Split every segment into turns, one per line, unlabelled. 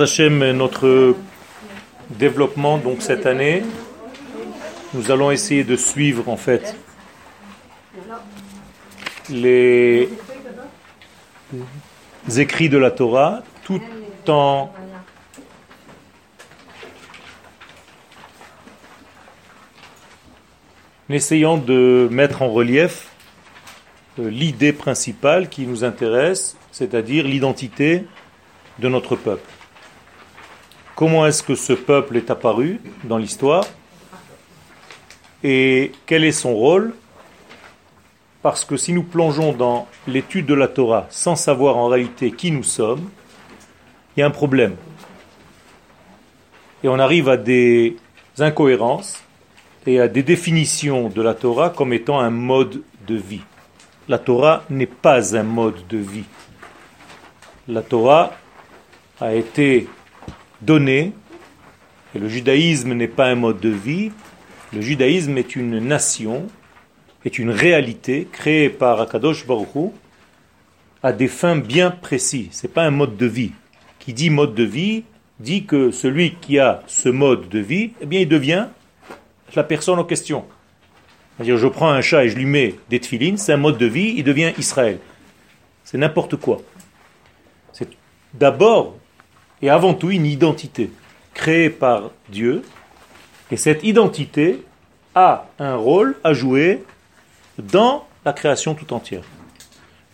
Hashem, notre développement donc cette année, nous allons essayer de suivre en fait les écrits de la Torah tout en essayant de mettre en relief euh, l'idée principale qui nous intéresse, c'est-à-dire l'identité de notre peuple. Comment est-ce que ce peuple est apparu dans l'histoire et quel est son rôle? Parce que si nous plongeons dans l'étude de la Torah sans savoir en réalité qui nous sommes, il y a un problème. Et on arrive à des incohérences et à des définitions de la Torah comme étant un mode de vie. La Torah n'est pas un mode de vie. La Torah a été donnée, et le judaïsme n'est pas un mode de vie, le judaïsme est une nation, est une réalité créée par Akadosh Baruch à des fins bien précises. Ce n'est pas un mode de vie. Qui dit mode de vie dit que celui qui a ce mode de vie, eh bien, il devient la personne en question. C'est-à-dire, je prends un chat et je lui mets des tefilines, c'est un mode de vie, il devient Israël. C'est n'importe quoi. C'est d'abord et avant tout une identité créée par Dieu, et cette identité a un rôle à jouer dans la création tout entière.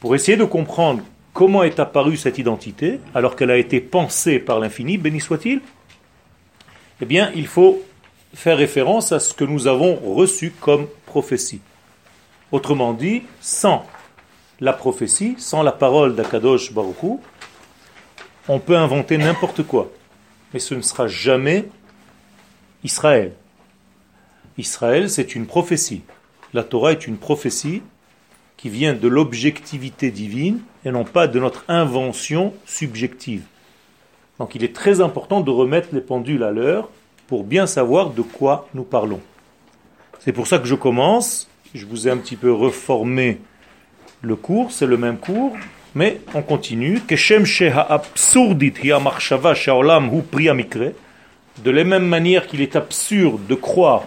Pour essayer de comprendre comment est apparue cette identité, alors qu'elle a été pensée par l'infini, béni soit-il, eh bien, il faut faire référence à ce que nous avons reçu comme prophétie. Autrement dit, sans la prophétie, sans la parole d'Akadosh Baruchou, on peut inventer n'importe quoi. Mais ce ne sera jamais Israël. Israël, c'est une prophétie. La Torah est une prophétie qui vient de l'objectivité divine et non pas de notre invention subjective. Donc il est très important de remettre les pendules à l'heure pour bien savoir de quoi nous parlons. C'est pour ça que je commence. Je vous ai un petit peu reformé le cours, c'est le même cours, mais on continue. De la même manière qu'il est absurde de croire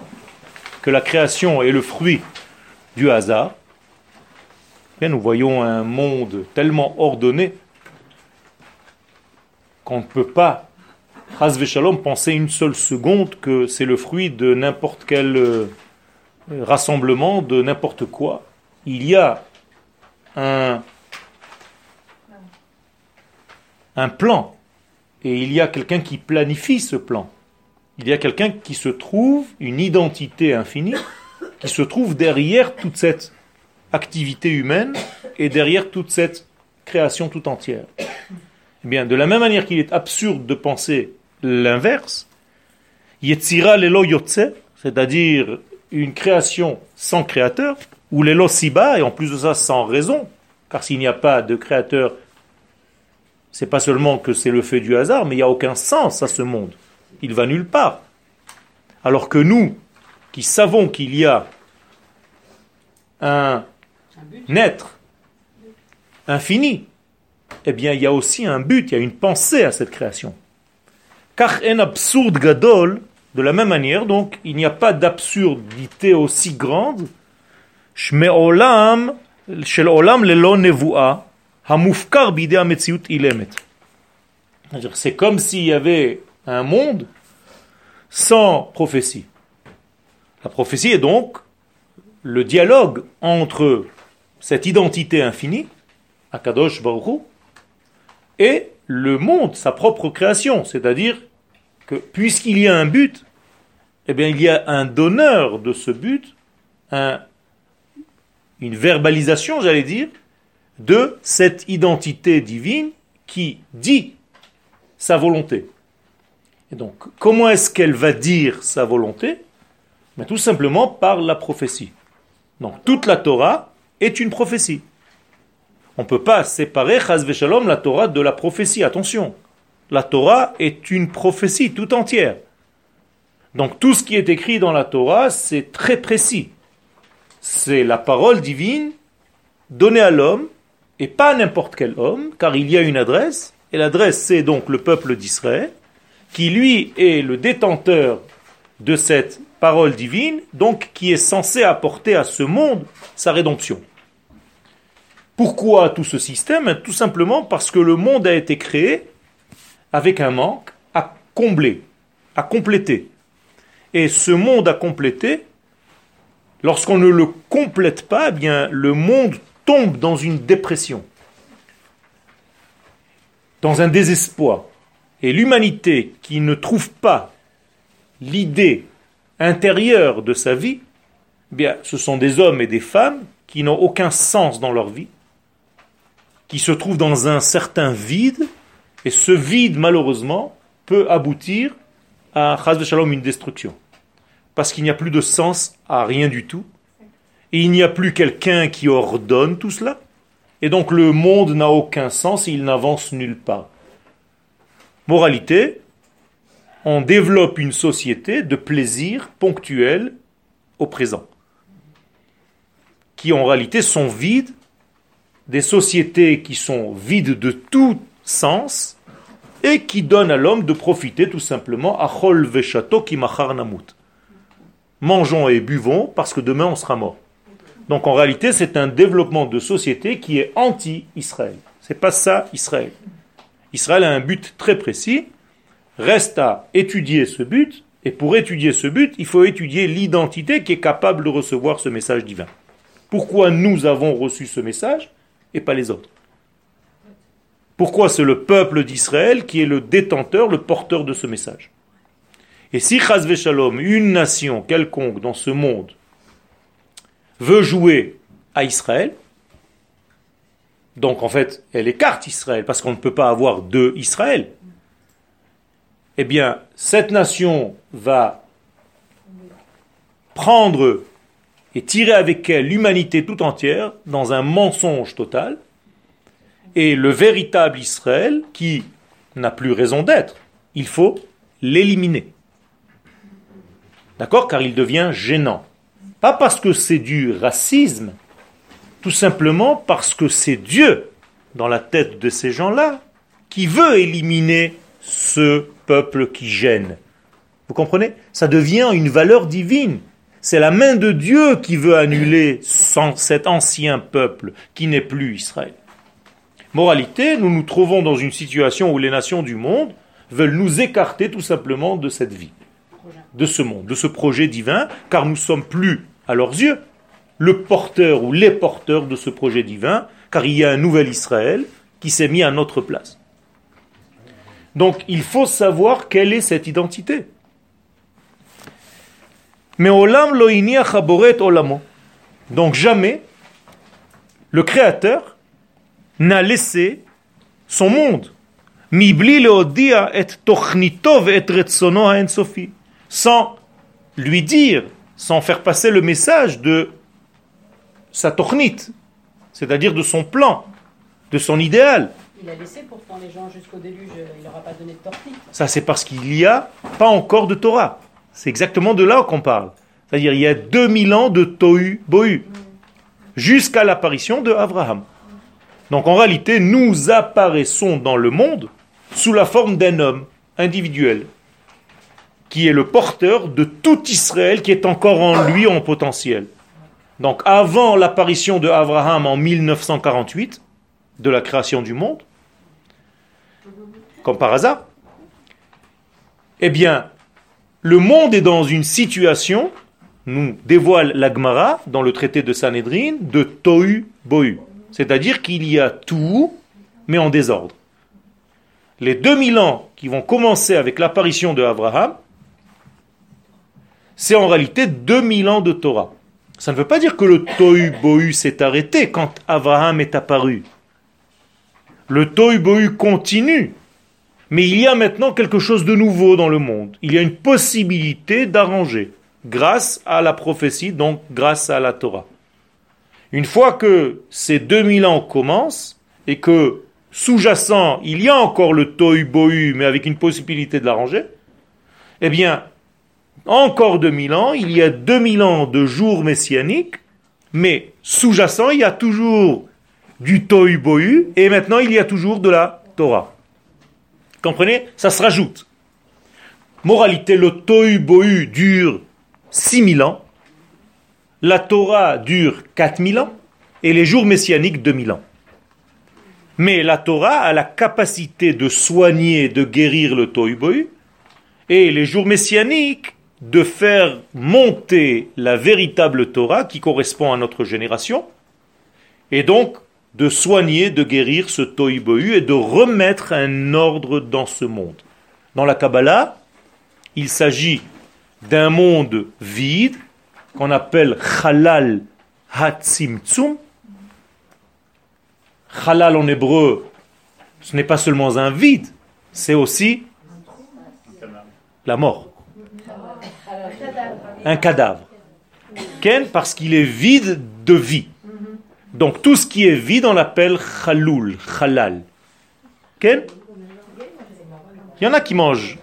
que la création est le fruit du hasard, bien, nous voyons un monde tellement ordonné qu'on ne peut pas Shalom, penser une seule seconde que c'est le fruit de n'importe quel euh, rassemblement, de n'importe quoi. Il y a un, un plan et il y a quelqu'un qui planifie ce plan. Il y a quelqu'un qui se trouve, une identité infinie, qui se trouve derrière toute cette activité humaine et derrière toute cette création tout entière. Eh bien, de la même manière qu'il est absurde de penser l'inverse, Yetzira lelo yotze, c'est-à-dire une création sans créateur, ou lelo siba, et en plus de ça sans raison, car s'il n'y a pas de créateur, c'est pas seulement que c'est le fait du hasard, mais il n'y a aucun sens à ce monde. Il va nulle part. Alors que nous, qui savons qu'il y a un être infini, eh bien il y a aussi un but, il y a une pensée à cette création. Car un absurde gadol, de la même manière, donc, il n'y a pas d'absurdité aussi grande. olam, shel olam C'est comme s'il y avait un monde sans prophétie. La prophétie est donc le dialogue entre cette identité infinie, Akadosh Baruch et le monde, sa propre création, c'est-à-dire que puisqu'il y a un but, eh bien il y a un donneur de ce but, un, une verbalisation, j'allais dire, de cette identité divine qui dit sa volonté. Et donc, comment est-ce qu'elle va dire sa volonté? Mais Tout simplement par la prophétie. Donc, toute la Torah est une prophétie. On ne peut pas séparer Shalom, la Torah de la prophétie. Attention, la Torah est une prophétie tout entière. Donc tout ce qui est écrit dans la Torah, c'est très précis. C'est la parole divine donnée à l'homme, et pas n'importe quel homme, car il y a une adresse, Et l'adresse, c'est donc le peuple d'Israël, qui lui est le détenteur de cette parole divine, donc qui est censé apporter à ce monde sa rédemption. Pourquoi tout ce système? Tout simplement parce que le monde a été créé avec un manque à combler, à compléter. Et ce monde à compléter, lorsqu'on ne le complète pas, eh bien le monde tombe dans une dépression, dans un désespoir. Et l'humanité qui ne trouve pas l'idée intérieure de sa vie, eh ce sont des hommes et des femmes qui n'ont aucun sens dans leur vie, qui se trouvent dans un certain vide, et ce vide, malheureusement, peut aboutir à Shalom, une destruction. Parce qu'il n'y a plus de sens à rien du tout, il n'y a plus quelqu'un qui ordonne tout cela, et donc le monde n'a aucun sens et il n'avance nulle part. Moralité, on développe une société de plaisir ponctuel au présent, qui en réalité sont vides, des sociétés qui sont vides de tout sens et qui donnent à l'homme de profiter tout simplement à chol veshato qui namut. Mangeons et buvons parce que demain on sera mort. Donc en réalité, c'est un développement de société qui est anti-Israël. C'est pas ça Israël. Israël a un but très précis. Reste à étudier ce but. Et pour étudier ce but, il faut étudier l'identité qui est capable de recevoir ce message divin. Pourquoi nous avons reçu ce message et pas les autres? Pourquoi c'est le peuple d'Israël qui est le détenteur, le porteur de ce message? Et si Chazve Shalom, une nation quelconque dans ce monde, veut jouer à Israël, donc en fait, elle écarte Israël, parce qu'on ne peut pas avoir deux Israël, eh bien, cette nation va prendre et tirer avec elle l'humanité tout entière dans un mensonge total, et le véritable Israël, qui n'a plus raison d'être, il faut l'éliminer. D'accord? Car il devient gênant. Pas parce que c'est du racisme, tout simplement parce que c'est Dieu, dans la tête de ces gens-là, qui veut éliminer ce peuple qui gêne. Vous comprenez? Ça devient une valeur divine. C'est la main de Dieu qui veut annuler cet ancien peuple qui n'est plus Israël. Moralité, nous nous trouvons dans une situation où les nations du monde veulent nous écarter tout simplement de cette vie de ce monde, de ce projet divin, car nous sommes plus, à leurs yeux, le porteur ou les porteurs de ce projet divin, car il y a un nouvel Israël qui s'est mis à notre place. Donc il faut savoir quelle est cette identité. Mais olam olamo. Donc jamais le Créateur n'a laissé son monde. Mibli leodia et tochnitov et retsono sans lui dire, sans faire passer le message de sa tornite, c'est-à-dire de son plan, de son idéal.
Il a laissé pourtant les gens jusqu'au déluge, il n'aura pas donné de tornite.
Ça, c'est parce qu'il n'y a pas encore de Torah. C'est exactement de là qu'on parle. C'est-à-dire, il y a 2000 ans de Tohu Bohu, jusqu'à l'apparition de Abraham. Donc en réalité, nous apparaissons dans le monde sous la forme d'un homme individuel, qui est le porteur de tout Israël qui est encore en lui en potentiel. Donc avant l'apparition de Abraham en 1948, de la création du monde, comme par hasard, eh bien, le monde est dans une situation, nous dévoile l'Agmara dans le traité de Sanhedrin, de Tohu Bohu. C'est-à-dire qu'il y a tout, mais en désordre. Les 2000 ans qui vont commencer avec l'apparition de Abraham, c'est en réalité 2000 ans de Torah. Ça ne veut pas dire que le Tohu Bohu s'est arrêté quand Abraham est apparu. Le Tohu Bohu continue. Mais il y a maintenant quelque chose de nouveau dans le monde. Il y a une possibilité d'arranger grâce à la prophétie, donc grâce à la Torah. Une fois que ces 2000 ans commencent et que sous-jacent, il y a encore le Tohu Bohu, mais avec une possibilité de l'arranger, eh bien, encore 2000 ans, il y a 2000 ans de jours messianiques, mais sous-jacent, il y a toujours du Tohu Bohu, et maintenant il y a toujours de la Torah. Comprenez? Ça se rajoute. Moralité, le Tohu Bohu dure 6000 ans, la Torah dure 4000 ans, et les jours messianiques 2000 ans. Mais la Torah a la capacité de soigner, de guérir le Tohu Bohu, et les jours messianiques de faire monter la véritable Torah qui correspond à notre génération, et donc de soigner, de guérir ce Tohu Bohu et de remettre un ordre dans ce monde. Dans la Kabbalah, il s'agit d'un monde vide qu'on appelle Chalal Hatzimtzum. Chalal en hébreu, ce n'est pas seulement un vide, c'est aussi la mort. Un cadavre. Ken, parce qu'il est vide de vie. Donc tout ce qui est vide, on l'appelle chaloul, halal. Ken? Il y en a qui mangent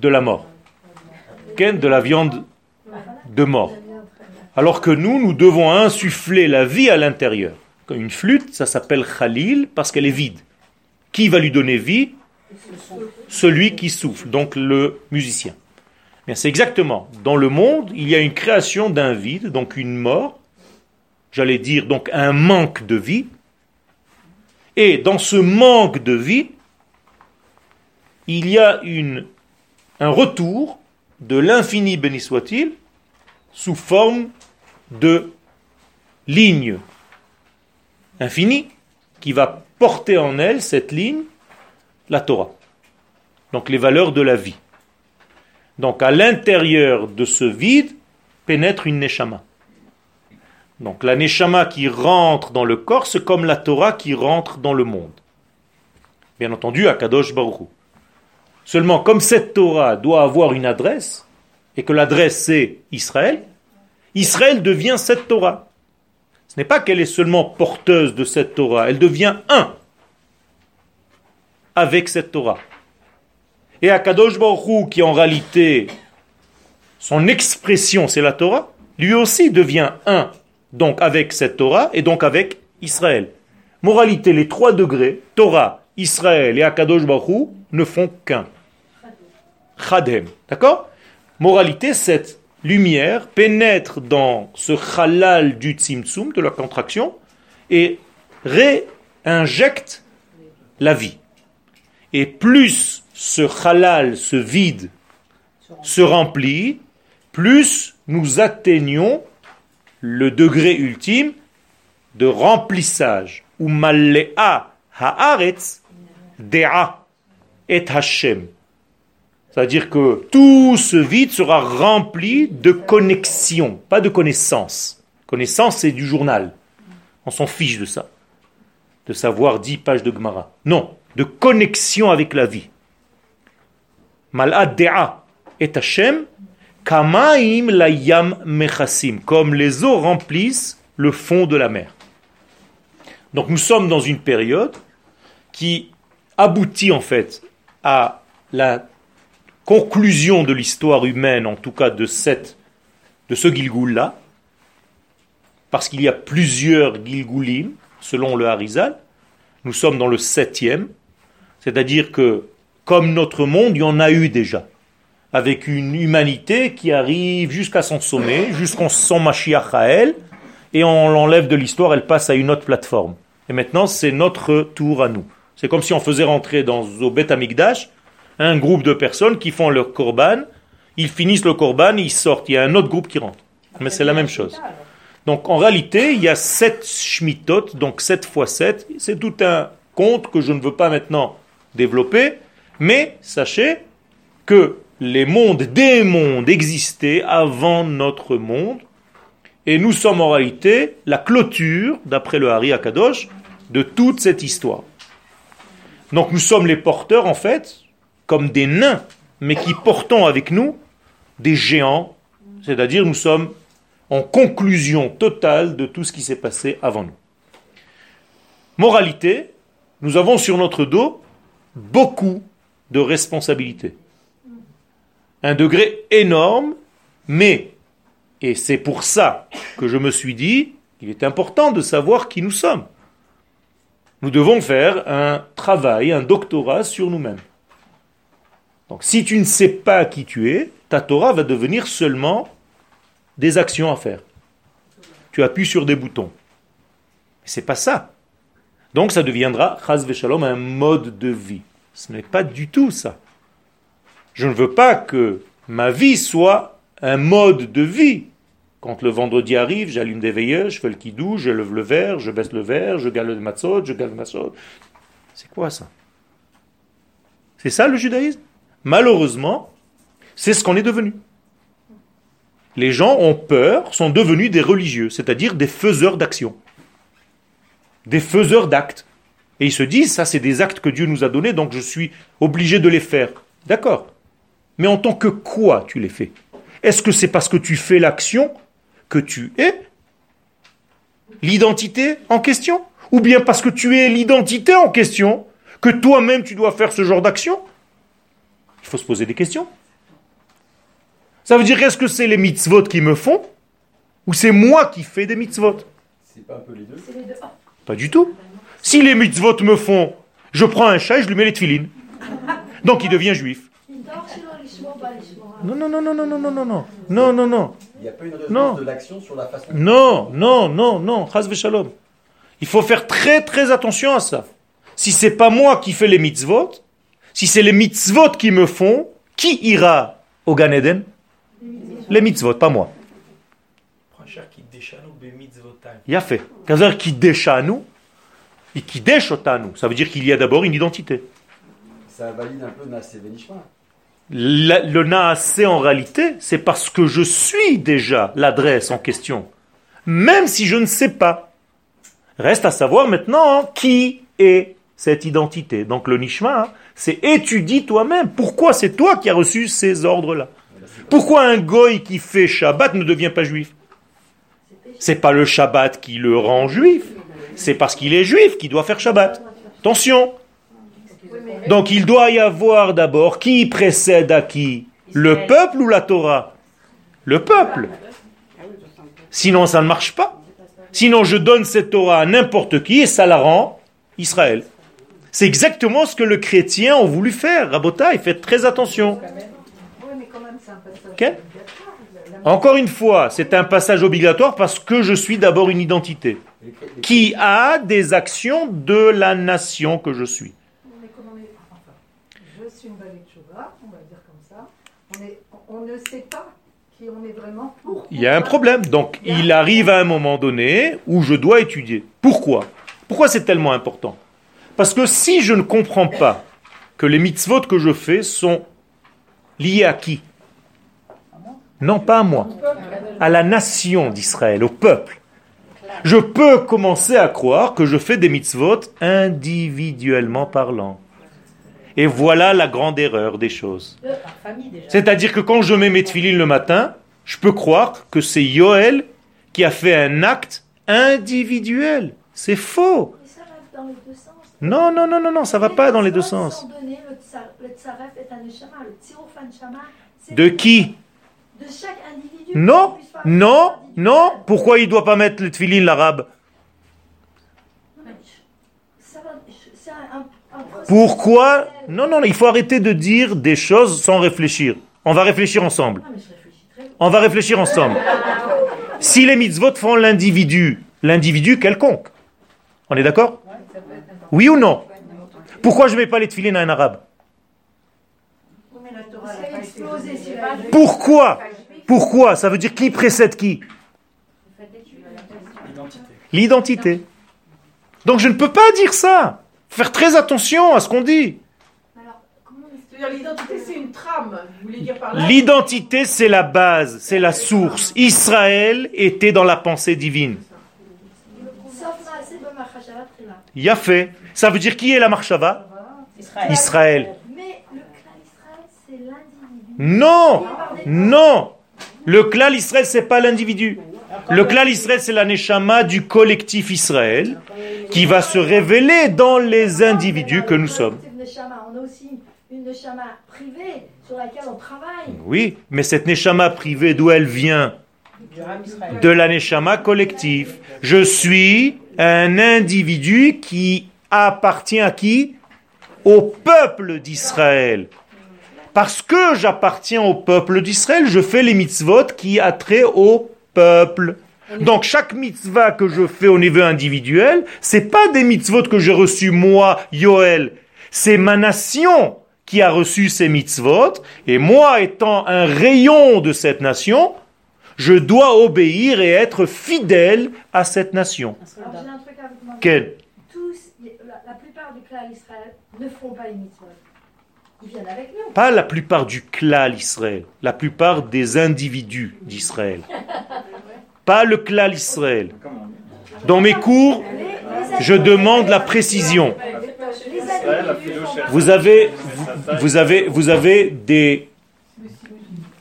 de la mort. Ken, de la viande de mort. Alors que nous, nous devons insuffler la vie à l'intérieur. Une flûte, ça s'appelle khalil parce qu'elle est vide. Qui va lui donner vie? Celui qui souffle, donc le musicien. C'est exactement. Dans le monde, il y a une création d'un vide, donc une mort, j'allais dire donc un manque de vie. Et dans ce manque de vie, il y a une, un retour de l'infini béni soit-il sous forme de ligne infinie qui va porter en elle, cette ligne, la Torah. Donc les valeurs de la vie. Donc à l'intérieur de ce vide pénètre une neshama. Donc la neshama qui rentre dans le corps, c'est comme la Torah qui rentre dans le monde. Bien entendu, à Kadosh Baruch Seulement, comme cette Torah doit avoir une adresse, et que l'adresse c'est Israël, Israël devient cette Torah. Ce n'est pas qu'elle est seulement porteuse de cette Torah, elle devient un avec cette Torah. Et Akadosh Baruch qui en réalité, son expression c'est la Torah, lui aussi devient un donc avec cette Torah et donc avec Israël. Moralité, les trois degrés, Torah, Israël et Akadosh Baruch ne font qu'un. Chadem. D'accord? Moralité, cette lumière pénètre dans ce halal du tzimtzum, de la contraction, et réinjecte la vie. Et plus ce halal, ce vide, se remplit, plus nous atteignons le degré ultime de remplissage, ou malle'a haaretz dea et Hashem. C'est-à-dire que tout ce vide sera rempli de connexion, pas de connaissance. Connaissance, c'est du journal. On s'en fiche de ça. De savoir dix pages de Gemara. Non, de connexion avec la vie. Et Hashem, kamaim layam mechassim, comme les eaux remplissent le fond de la mer. Donc nous sommes dans une période qui aboutit en fait à la conclusion de l'histoire humaine, en tout cas de, cette, de ce Gilgoul-là, parce qu'il y a plusieurs Gilgoulim, selon le Harizal, nous sommes dans le septième, c'est-à-dire que, comme notre monde, il y en a eu déjà, avec une humanité qui arrive jusqu'à son sommet, jusqu'en son Mashiach à elle, et on l'enlève de l'histoire, elle passe à une autre plateforme. Et maintenant, c'est notre tour à nous. C'est comme si on faisait rentrer dans au Bet Amigdash un groupe de personnes qui font leur korban, ils finissent le korban, ils sortent. Il y a un autre groupe qui rentre. Mais c'est la même chose. Donc en réalité, il y a sept shmitot, donc 7 fois 7. C'est tout un compte que je ne veux pas maintenant développer. Mais sachez que les mondes des mondes existaient avant notre monde. Et nous sommes en réalité la clôture, d'après le Hari Akadosh, de toute cette histoire. Donc nous sommes les porteurs, en fait, comme des nains, mais qui portons avec nous des géants, c'est-à-dire nous sommes en conclusion totale de tout ce qui s'est passé avant nous. Moralité, nous avons sur notre dos beaucoup de responsabilités. Un degré énorme, mais, et c'est pour ça que je me suis dit, qu'il est important de savoir qui nous sommes. Nous devons faire un travail, un doctorat sur nous-mêmes. Donc si tu ne sais pas qui tu es, ta Torah va devenir seulement des actions à faire. Tu appuies sur des boutons. C'est pas ça. Donc ça deviendra, chaz shalom, un mode de vie. Ce n'est pas du tout ça. Je ne veux pas que ma vie soit un mode de vie. Quand le vendredi arrive, j'allume des veilleuses, je fais le kidou, je lève le verre, je baisse le verre, je gale le matzot, je gale le matzot. C'est quoi ça? C'est ça le judaïsme? Malheureusement, c'est ce qu'on est devenu. Les gens ont peur, sont devenus des religieux, c'est-à-dire des faiseurs d'actions, des faiseurs d'actes. Et ils se disent, ça c'est des actes que Dieu nous a donnés, donc je suis obligé de les faire. D'accord. Mais en tant que quoi tu les fais? Est-ce que c'est parce que tu fais l'action que tu es l'identité en question? Ou bien parce que tu es l'identité en question que toi-même tu dois faire ce genre d'action? Il faut se poser des questions. Ça veut dire est-ce que c'est les mitzvot qui me font ou c'est moi qui fais des mitzvot?
C'est pas un peu les deux?
Pas du tout. Si les mitzvot me font, je prends un chat et je lui mets les tefilines. Donc il devient juif. Non, non, non, non, non, non, non, non, non, non, non, non.
Il n'y a pas une résonance
Non.
de l'action sur la façon.
Non, non, non, non, shalom. Il faut faire très très attention à ça. Si c'est pas moi qui fais les mitzvot, si c'est les mitzvot qui me font, qui ira au Gan Eden? Les mitzvot, pas moi. Il a fait. Qui nous et qui nous. Ça veut dire qu'il y a d'abord une identité.
Ça valide un peu Nassé Benishma.
Le naasé en réalité, c'est parce que je suis déjà l'adresse en question, même si je ne sais pas. Reste à savoir maintenant hein, qui est cette identité. Donc le nishma, hein, c'est étudie toi-même. Pourquoi c'est toi qui as reçu ces ordres-là? Pourquoi un goy qui fait Shabbat ne devient pas juif C'est pas le Shabbat qui le rend juif, c'est parce qu'il est juif qu'il doit faire Shabbat. Attention, donc il doit y avoir d'abord qui précède à qui? Le peuple ou la Torah? Le peuple. Sinon ça ne marche pas. Sinon je donne cette Torah à n'importe qui et ça la rend Israël. C'est exactement ce que le chrétien a voulu faire. Rabotai, faites très attention. Encore une fois, c'est un passage obligatoire parce que je suis d'abord une identité qui a des actions de la nation que je suis.
Je suis une on va dire comme ça. On, est, on ne sait pas qui on est vraiment. Pourquoi
Il y a un problème. Donc, il arrive à un moment donné où je dois étudier. Pourquoi? Pourquoi c'est tellement important? Parce que si je ne comprends pas que les mitzvot que je fais sont liés à qui? Non, pas à moi. À la nation d'Israël, au peuple. Je peux commencer à croire que je fais des mitzvot individuellement parlant. Et voilà la grande erreur des choses.
Déjà.
C'est-à-dire que quand je mets mes tefilines le matin, je peux croire que c'est Yoel qui a fait un acte individuel. C'est faux. Non, non, non, non, non, ça va pas dans les deux sens. De qui?
De chaque individu.
Non, non, non. Pourquoi il ne doit pas mettre le tefilin l'arabe Pourquoi. Non, non, non, il faut arrêter de dire des choses sans réfléchir. On va réfléchir ensemble. On va réfléchir ensemble. Si les mitzvot font l'individu, l'individu quelconque, on est d'accord Oui ou non Pourquoi je ne mets pas les tefilines à un arabe
Y
Pourquoi? Pourquoi? Ça veut dire qui précède qui? L'identité. Donc je ne peux pas dire ça. Faire très attention à ce qu'on dit.
L'identité, c'est une trame. Vous voulez dire par là
L'identité, c'est la base, c'est la source. Israël était dans la pensée divine. Il a fait. Ça veut dire qui est la Marshava
Israël.
Israël.
Mais le clan Israël, c'est l'individu.
Non, non. Le clan Israël, c'est pas l'individu. Le clan Israël, c'est la neshama du collectif Israël qui va se révéler dans les individus que nous sommes.
C'est une neshama. On a aussi une neshama privée sur laquelle on travaille.
Oui, mais cette neshama privée, d'où elle vient? De la neshama collectif. Je suis un individu qui appartient à qui? Au peuple d'Israël. Parce que j'appartiens au peuple d'Israël, je fais les mitzvot qui a trait au peuple. Donc chaque mitzvah que je fais au niveau individuel, c'est pas des mitzvot que j'ai reçus moi, Yoel. C'est ma nation qui a reçu ces mitzvot, et moi étant un rayon de cette nation, je dois obéir et être fidèle à cette nation.
Alors j'ai un truc à vous.
Quel?
Tous, la, la plupart du clan Israël ne font pas les mitzvot. Ils viennent avec nous.
Pas la plupart du klal Israël, la plupart des individus d'Israël. Pas le klal Israël. Dans mes cours, je demande la précision. Vous avez, vous, vous avez, vous avez des,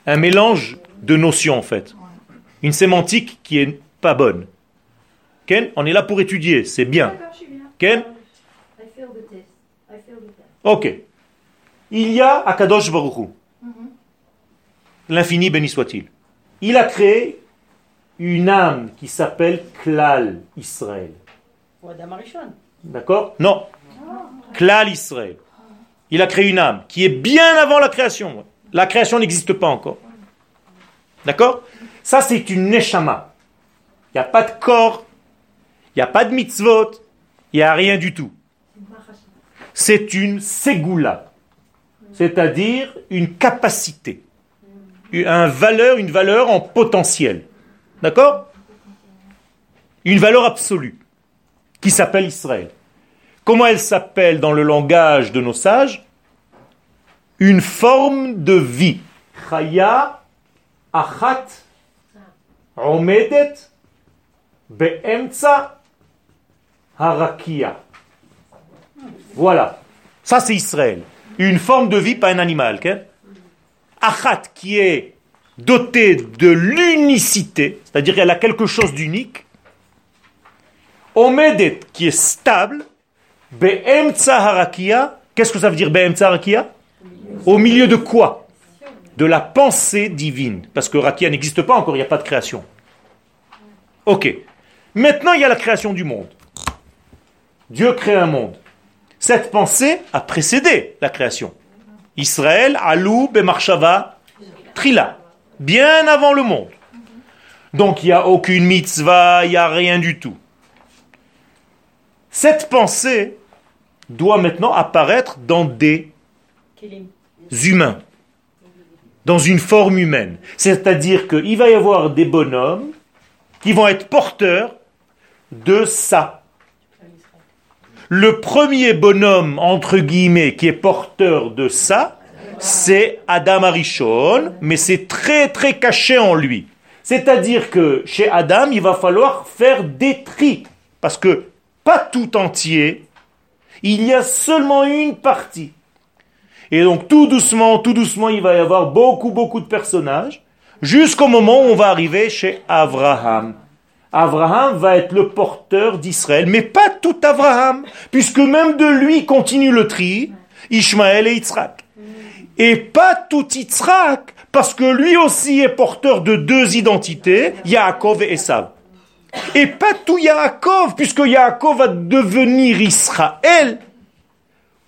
un mélange de notions en fait. Une sémantique qui est pas bonne. Ken, on est là pour étudier, c'est bien. Ken. Ok. Il y a Akadosh Baruch. L'infini béni soit-il. Il a créé une âme qui s'appelle Klal Israël. D'accord? Non. Klal Israël. Il a créé une âme qui est bien avant la création. La création n'existe pas encore. D'accord? Ça, c'est une neshama. Il n'y a pas de corps, il n'y a pas de mitzvot, il n'y a rien du tout. C'est une ségoula, c'est-à-dire une capacité, un valeur, une valeur en potentiel. D'accord? Une valeur absolue qui s'appelle Israël. Comment elle s'appelle dans le langage de nos sages? Une forme de vie. Chaya achat omedet harakia. Voilà. Ça, c'est Israël. Une forme de vie, pas un animal. Achat, qui est doté de l'unicité, c'est-à-dire qu'elle a quelque chose d'unique. Omedet, qui est stable. Be'emtsa harakia. Qu'est-ce que ça veut dire Be'emtsa harakia Au milieu de quoi? De la pensée divine. Parce que rakia n'existe pas encore, il n'y a pas de création. Ok. Maintenant, il y a la création du monde. Dieu crée un monde. Cette pensée a précédé la création. Israël, Alou, Bemarshava, Trila. Bien avant le monde. Donc il n'y a aucune mitzvah, il n'y a rien du tout. Cette pensée doit maintenant apparaître dans des humains, dans une forme humaine. C'est-à-dire qu'il va y avoir des bonhommes qui vont être porteurs de ça. Le premier bonhomme, entre guillemets, qui est porteur de ça, c'est Adam Arishon, mais c'est très très caché en lui. C'est-à-dire que chez Adam, il va falloir faire des tris, parce que pas tout entier, il y a seulement une partie. Et donc tout doucement, tout doucement, il va y avoir beaucoup, beaucoup de personnages, jusqu'au moment où on va arriver chez Abraham. Abraham va être le porteur d'Israël, mais pas tout Abraham, puisque même de lui continue le tri, Ishmaël et Yitzhak. Et pas tout Yitzhak, parce que lui aussi est porteur de deux identités, Yaakov et Esav. Et pas tout Yaakov, puisque Yaakov va devenir Israël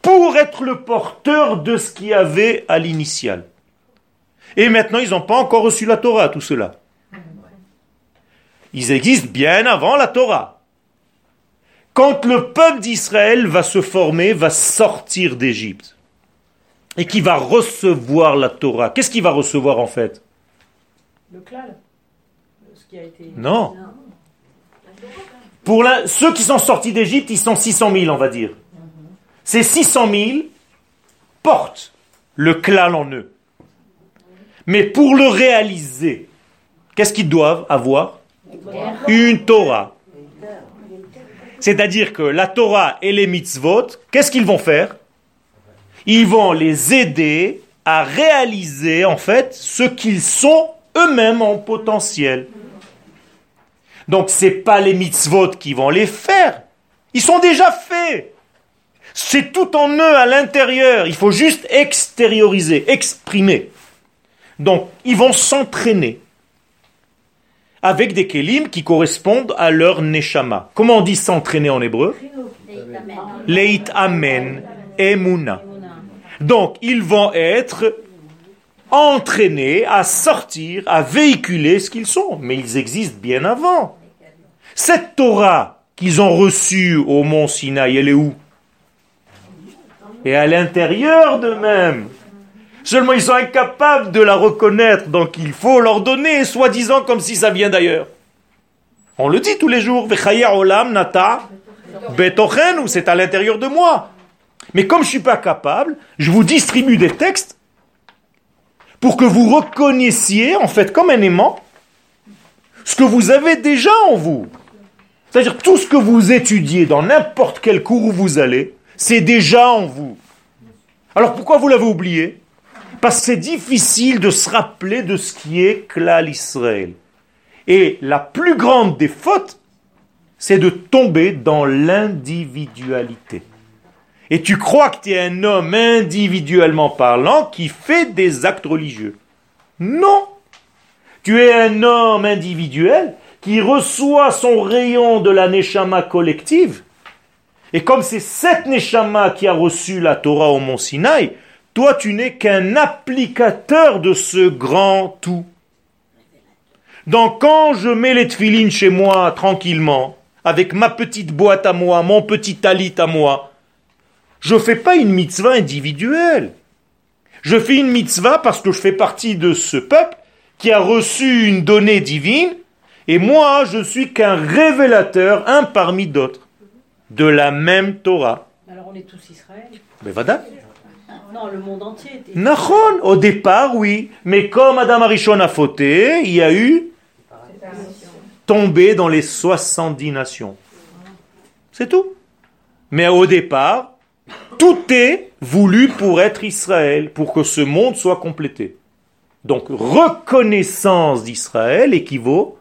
pour être le porteur de ce qu'il y avait à l'initial. Et maintenant, ils n'ont pas encore reçu la Torah, tout cela. Ils existent bien avant la Torah. Quand le peuple d'Israël va se former, va sortir d'Égypte, et qui va recevoir la Torah, qu'est-ce qu'il va recevoir en fait?
Le klal. Ce qui a été.
Non. Pour la- ceux qui sont sortis d'Égypte, ils sont 600 000, on va dire. Ces 600 000 portent le clan en eux. Mais pour le réaliser, qu'est-ce qu'ils doivent avoir? Une Torah. C'est-à-dire que la Torah et les mitzvot, qu'est-ce qu'ils vont faire? Ils vont les aider à réaliser en fait ce qu'ils sont eux-mêmes en potentiel. Donc c'est pas les mitzvot qui vont les faire. Ils sont déjà faits. C'est tout en eux à l'intérieur. Il faut juste extérioriser, exprimer. Donc ils vont s'entraîner avec des kelim qui correspondent à leur neshama. Comment on dit s'entraîner en hébreu? Leit Amen, Emuna. Donc, ils vont être entraînés à sortir, à véhiculer ce qu'ils sont. Mais ils existent bien avant. Cette Torah qu'ils ont reçue au mont Sinaï, elle est où? Et à l'intérieur d'eux-mêmes. Seulement ils sont incapables de la reconnaître, donc il faut leur donner, soi-disant comme si ça vient d'ailleurs. On le dit tous les jours, olam nata betochenu, c'est à l'intérieur de moi. Mais comme je ne suis pas capable, je vous distribue des textes pour que vous reconnaissiez, en fait, comme un aimant, ce que vous avez déjà en vous. C'est-à-dire tout ce que vous étudiez dans n'importe quel cours où vous allez, c'est déjà en vous. Alors pourquoi vous l'avez oublié? Parce que c'est difficile de se rappeler de ce qui est Klal Israël. Et la plus grande des fautes, c'est de tomber dans l'individualité. Et tu crois que tu es un homme individuellement parlant qui fait des actes religieux. Non. Tu es un homme individuel qui reçoit son rayon de la Neshama collective. Et comme c'est cette Neshama qui a reçu la Torah au Mont Sinaï, toi, tu n'es qu'un applicateur de ce grand tout. Donc, quand je mets les tefilines chez moi tranquillement, avec ma petite boîte à moi, mon petit talit à moi, je ne fais pas une mitzvah individuelle. Je fais une mitzvah parce que je fais partie de ce peuple qui a reçu une donnée divine, et moi, je suis qu'un révélateur, un parmi d'autres, de la même Torah.
Alors on est tous Israël.
Mais.
Non, le monde entier était.
Nahon, au départ, oui. Mais comme Adam Arishon a fauté, il y a eu tombé dans les 70 nations. C'est tout. Mais au départ, tout est voulu pour être Israël, pour que ce monde soit complété. Donc, reconnaissance d'Israël équivaut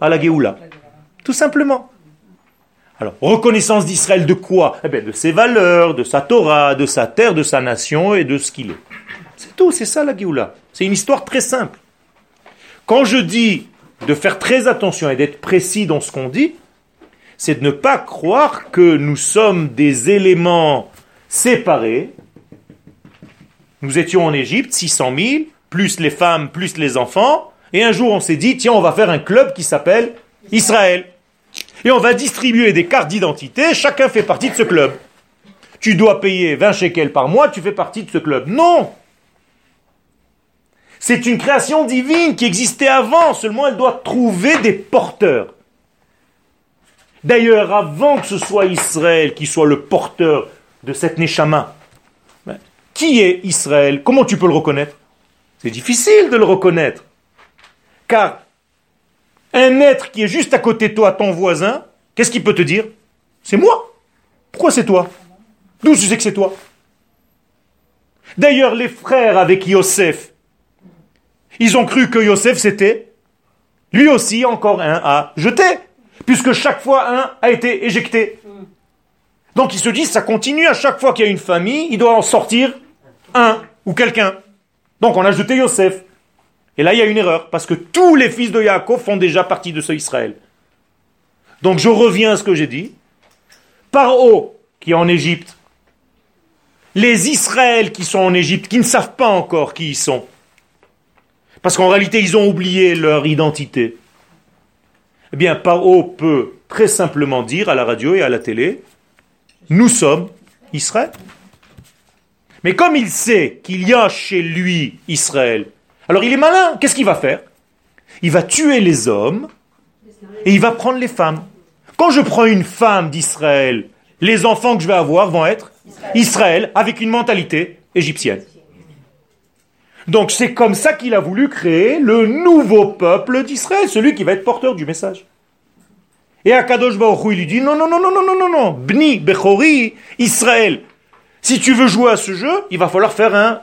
à la Géoula. Tout simplement. Alors, reconnaissance d'Israël de quoi? Eh bien, De ses valeurs, de sa Torah, de sa terre, de sa nation et de ce qu'il est. C'est tout, c'est ça la Géoula. C'est une histoire très simple. Quand je dis de faire très attention et d'être précis dans ce qu'on dit, c'est de ne pas croire que nous sommes des éléments séparés. Nous étions en Égypte, 600 000, plus les femmes, plus les enfants, et un jour on s'est dit, tiens, on va faire un club qui s'appelle Israël. Et on va distribuer des cartes d'identité, chacun fait partie de ce club. Tu dois payer 20 shekels par mois, tu fais partie de ce club. Non C'est une création divine qui existait avant, seulement elle doit trouver des porteurs. D'ailleurs, avant que ce soit Israël qui soit le porteur de cette Neshama, qui est Israël? Comment tu peux le reconnaître? C'est difficile de le reconnaître. Car un être qui est juste à côté de toi, ton voisin, qu'est-ce qu'il peut te dire? C'est moi. Pourquoi c'est toi? D'où tu sais que c'est toi? D'ailleurs, les frères avec Yosef, ils ont cru que Yosef c'était lui aussi encore un à jeter, puisque chaque fois un a été éjecté. Donc ils se disent, ça continue, à chaque fois qu'il y a une famille, il doit en sortir un ou quelqu'un. Donc on a jeté Yosef. Et là, il y a une erreur, parce que tous les fils de Yaakov font déjà partie de ce Israël. Donc je reviens à ce que j'ai dit. Paro, qui est en Égypte, les Israëls qui sont en Égypte, qui ne savent pas encore qui ils sont, parce qu'en réalité, ils ont oublié leur identité. Eh bien, Paro peut très simplement dire à la radio et à la télé, nous sommes Israël. Mais comme il sait qu'il y a chez lui Israël, alors il est malin. Qu'est-ce qu'il va faire? Il va tuer les hommes et il va prendre les femmes. Quand je prends une femme d'Israël, les enfants que je vais avoir vont être Israël avec une mentalité égyptienne. Donc c'est comme ça qu'il a voulu créer le nouveau peuple d'Israël, celui qui va être porteur du message. Et Akadosh Baruch Hu, il lui dit non, non, non, non, non, non, non, non, Bni, Bechori, Israël. Si tu veux jouer à ce jeu, il va falloir faire un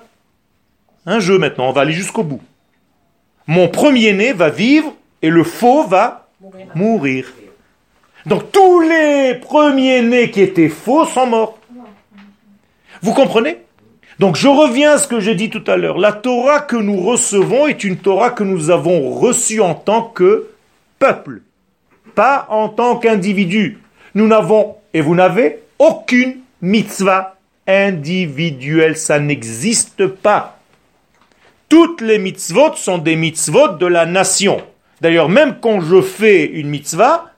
un jeu maintenant, on va aller jusqu'au bout. Mon premier-né va vivre et le faux va mourir. Donc tous les premiers-nés qui étaient faux sont morts. Vous comprenez? Donc je reviens à ce que j'ai dit tout à l'heure. La Torah que nous recevons est une Torah que nous avons reçue en tant que peuple, pas en tant qu'individu. Nous n'avons Et vous n'avez aucune mitzvah individuelle. Ça n'existe pas. Toutes les mitzvot sont des mitzvot de la nation. D'ailleurs, même quand je fais une mitzvah,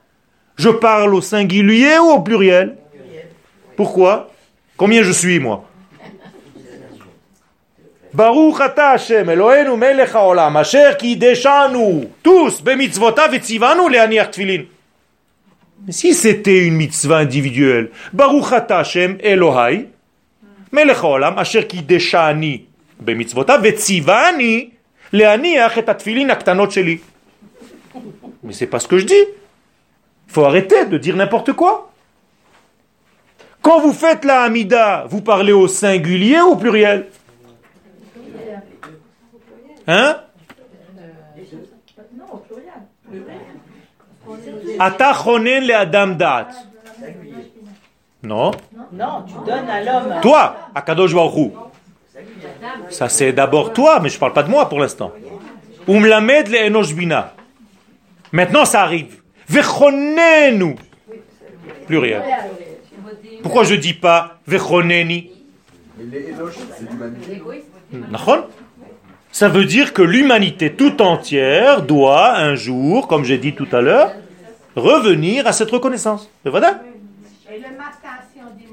je parle au singulier ou au pluriel? Pourquoi? Combien je suis, moi? Baruch ata Hashem Eloheinu melech haolam asher kideshanu tous bemitzvotav etzivanu leaniach tfilin. Si c'était une mitzvah individuelle, Baruch ata Hashem Elohai melech haolam asher kideshani atfilin aktanot sheli. Mais c'est pas ce que je dis. Il faut arrêter de dire n'importe quoi. Quand vous faites la Hamida, vous parlez au singulier ou au pluriel? Hein?
Non, au pluriel.
Atachonen le adam dat. Non?
Non, tu donnes à l'homme.
Toi, Akadosh Baruch. Ça c'est d'abord toi, mais je parle pas de moi pour l'instant. Umlamed le bina. Maintenant ça arrive. Vechonenu. Pluriel. Pourquoi je dis pas vechoneni? Ça veut dire que l'humanité tout entière doit un jour, comme j'ai dit tout à l'heure, revenir à cette reconnaissance. Et
le matin, si on dit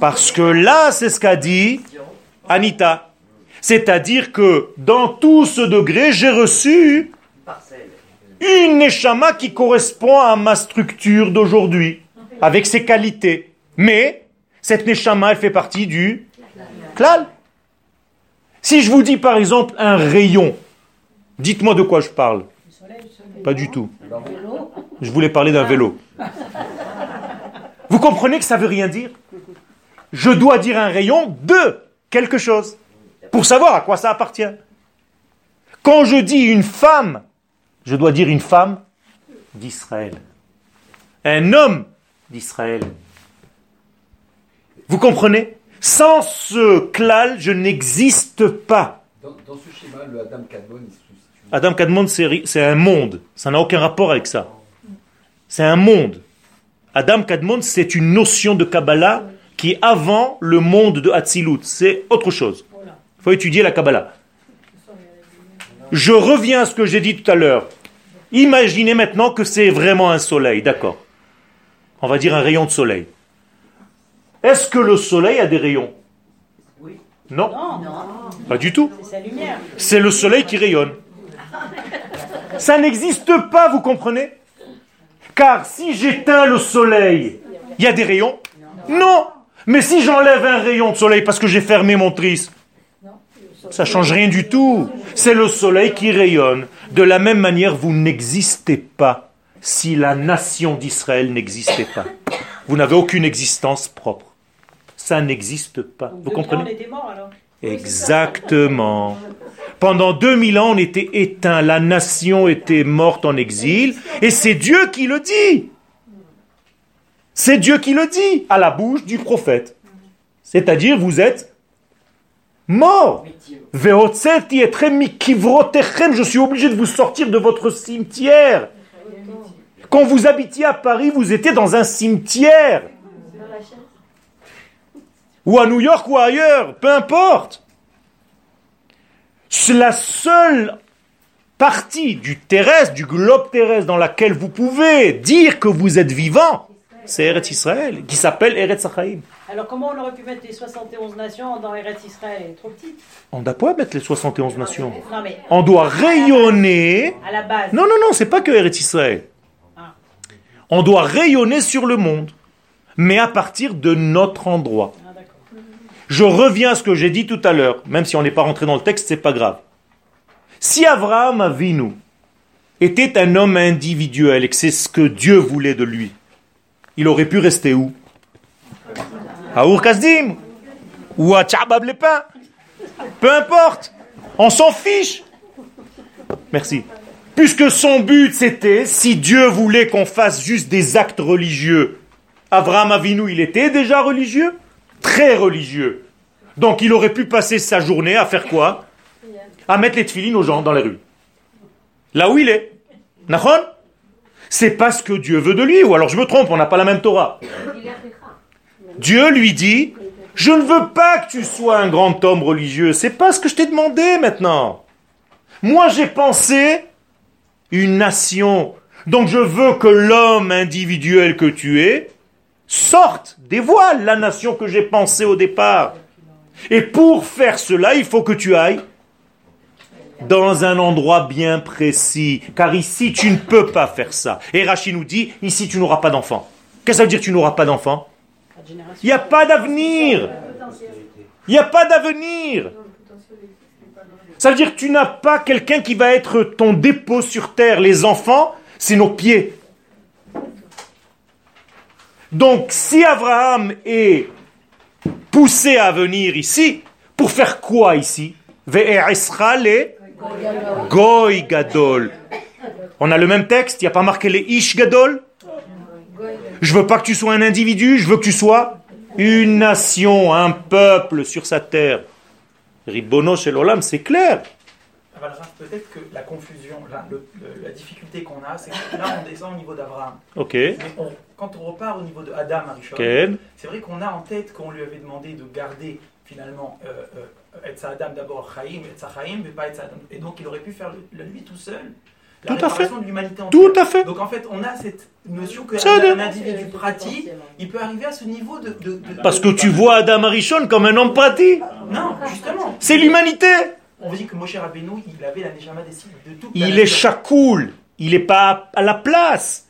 Parce que là, c'est ce qu'a dit Anita. C'est-à-dire que dans tout ce degré, j'ai reçu une neshama qui correspond à ma structure d'aujourd'hui, avec ses qualités. Mais cette neshama, elle fait partie du klal. Si je vous dis par exemple un rayon, dites-moi de quoi je parle. Pas du tout. Je voulais parler d'un vélo. Vous comprenez que ça veut rien dire? Je dois dire un rayon de quelque chose pour savoir à quoi ça appartient. Quand je dis une femme, je dois dire une femme d'Israël. Un homme d'Israël. Vous comprenez? Sans ce klal, je n'existe pas.
Dans, dans ce schéma, le Adam Kadmon, il se situe.
Adam Kadmon, c'est un monde. Ça n'a aucun rapport avec ça. C'est un monde. Adam Kadmon, c'est une notion de Kabbalah qui est avant le monde de Hatzilut. C'est autre chose. Il faut étudier la Kabbalah. Je reviens à ce que j'ai dit tout à l'heure. Imaginez maintenant que c'est vraiment un soleil, d'accord On va dire un rayon de soleil. Est-ce que le soleil a des rayons? Non,
Non,
pas du tout.
c'est sa lumière.
C'est le soleil qui rayonne. Ça n'existe pas, vous comprenez? Car si j'éteins le soleil, il y a des rayons? Non Mais si j'enlève un rayon de soleil parce que j'ai fermé mon tris, ça change rien du tout. C'est le soleil qui rayonne. De la même manière, vous n'existez pas si la nation d'Israël n'existait pas. Vous n'avez aucune existence propre. Ça n'existe pas. Vous comprenez?
On était morts alors.
Exactement. Pendant 2000 ans, on était éteint, la nation était morte en exil, et c'est Dieu qui le dit. C'est Dieu qui le dit à la bouche du prophète. C'est-à-dire, vous êtes mort. Je suis obligé de vous sortir de votre cimetière. Quand vous habitiez à Paris, vous étiez dans un cimetière. Ou à New York ou ailleurs, peu importe. C'est la seule partie du terrestre, du globe terrestre dans laquelle vous pouvez dire que vous êtes vivant. C'est Eretz Israël, qui s'appelle Eretz Achaïm.
Alors comment on aurait pu mettre les 71 nations dans Eretz Israël? Elle est trop petite.
On doit pas mettre les 71 nations?
Non mais
On doit rayonner.
à la base.
Non, non, non, c'est pas que Eretz Israël.
Ah.
On doit rayonner sur le monde, mais à partir de notre endroit.
Ah.
Je reviens à ce que j'ai dit tout à l'heure, même si on n'est pas rentré dans le texte, c'est pas grave. Si Abraham Avinu était un homme individuel et que c'est ce que Dieu voulait de lui, il aurait pu rester où? À ou à Tchabab les. Peu importe, on s'en fiche. Merci. Puisque son but c'était, si Dieu voulait qu'on fasse juste des actes religieux, Abraham Avinu, il était déjà religieux? Très religieux. Donc il aurait pu passer sa journée à faire quoi? À mettre les tefilines aux gens dans les rues. Là où il est. Nahon c'est pas ce que Dieu veut de lui, ou alors je me trompe, on n'a pas la même Torah. Dieu lui dit, je ne veux pas que tu sois un grand homme religieux, c'est pas ce que je t'ai demandé maintenant. Moi j'ai pensé une nation, donc je veux que l'homme individuel que tu es sorte, dévoile la nation que j'ai pensée au départ. Et pour faire cela, il faut que tu ailles dans un endroit bien précis. Car ici, tu ne peux pas faire ça. Et Rachid nous dit, ici, tu n'auras pas d'enfant. Qu'est-ce que ça veut dire tu n'auras pas d'enfant? Il n'y a pas d'avenir. Il n'y a pas d'avenir. Ça veut dire que tu n'as pas quelqu'un qui va être ton dépôt sur terre. Les enfants, c'est nos pieds. Donc, si Abraham est poussé à venir ici, pour faire quoi ici? Goy Gadol. On a le même texte, il n'y a pas marqué les Ish Gadol? Je veux pas que tu sois un individu, je veux que tu sois une nation, un peuple sur sa terre. Ribono chez l'Olam, c'est clair.
Peut-être que la confusion, la, la difficulté qu'on a, c'est que là on descend au niveau d'Abraham.
Ok.
Mais quand on repart au niveau de Adam Arishon, c'est vrai qu'on a en tête qu'on lui avait demandé de garder finalement euh, euh, Adam d'abord Chaim, Etza Chaim, mais pas Etza Adam. Et donc il aurait pu faire la nuit tout seul. La
tout à fait.
de l'humanité
Tout à fait.
Donc en fait, on a cette notion qu'un individu pratique, il peut arriver à ce niveau de. de,
Parce que tu vois Adam Arishon comme un homme pratique.
Non, justement.
C'est l'humanité.
On vous dit que Moshe Rabbeinu, il avait la Neshama des de tout.
Il est chakoul. Il n'est pas à la place.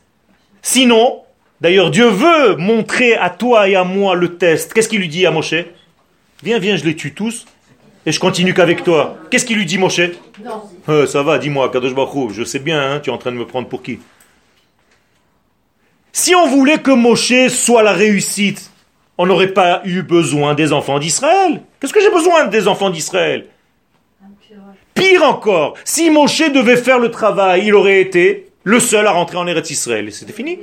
Sinon, d'ailleurs, Dieu veut montrer à toi et à moi le test. Qu'est-ce qu'il lui dit à Moshe Viens, viens, je les tue tous. Et je continue qu'avec toi. Qu'est-ce qu'il lui dit, Moshe
Non.
Euh, ça va, dis-moi, Kadosh Baruch je sais bien, hein, tu es en train de me prendre pour qui Si on voulait que Moshe soit la réussite, on n'aurait pas eu besoin des enfants d'Israël. Qu'est-ce que j'ai besoin des enfants d'Israël? Pire encore, si Moshe devait faire le travail, il aurait été le seul à rentrer en Eretz Israël. Et c'était fini.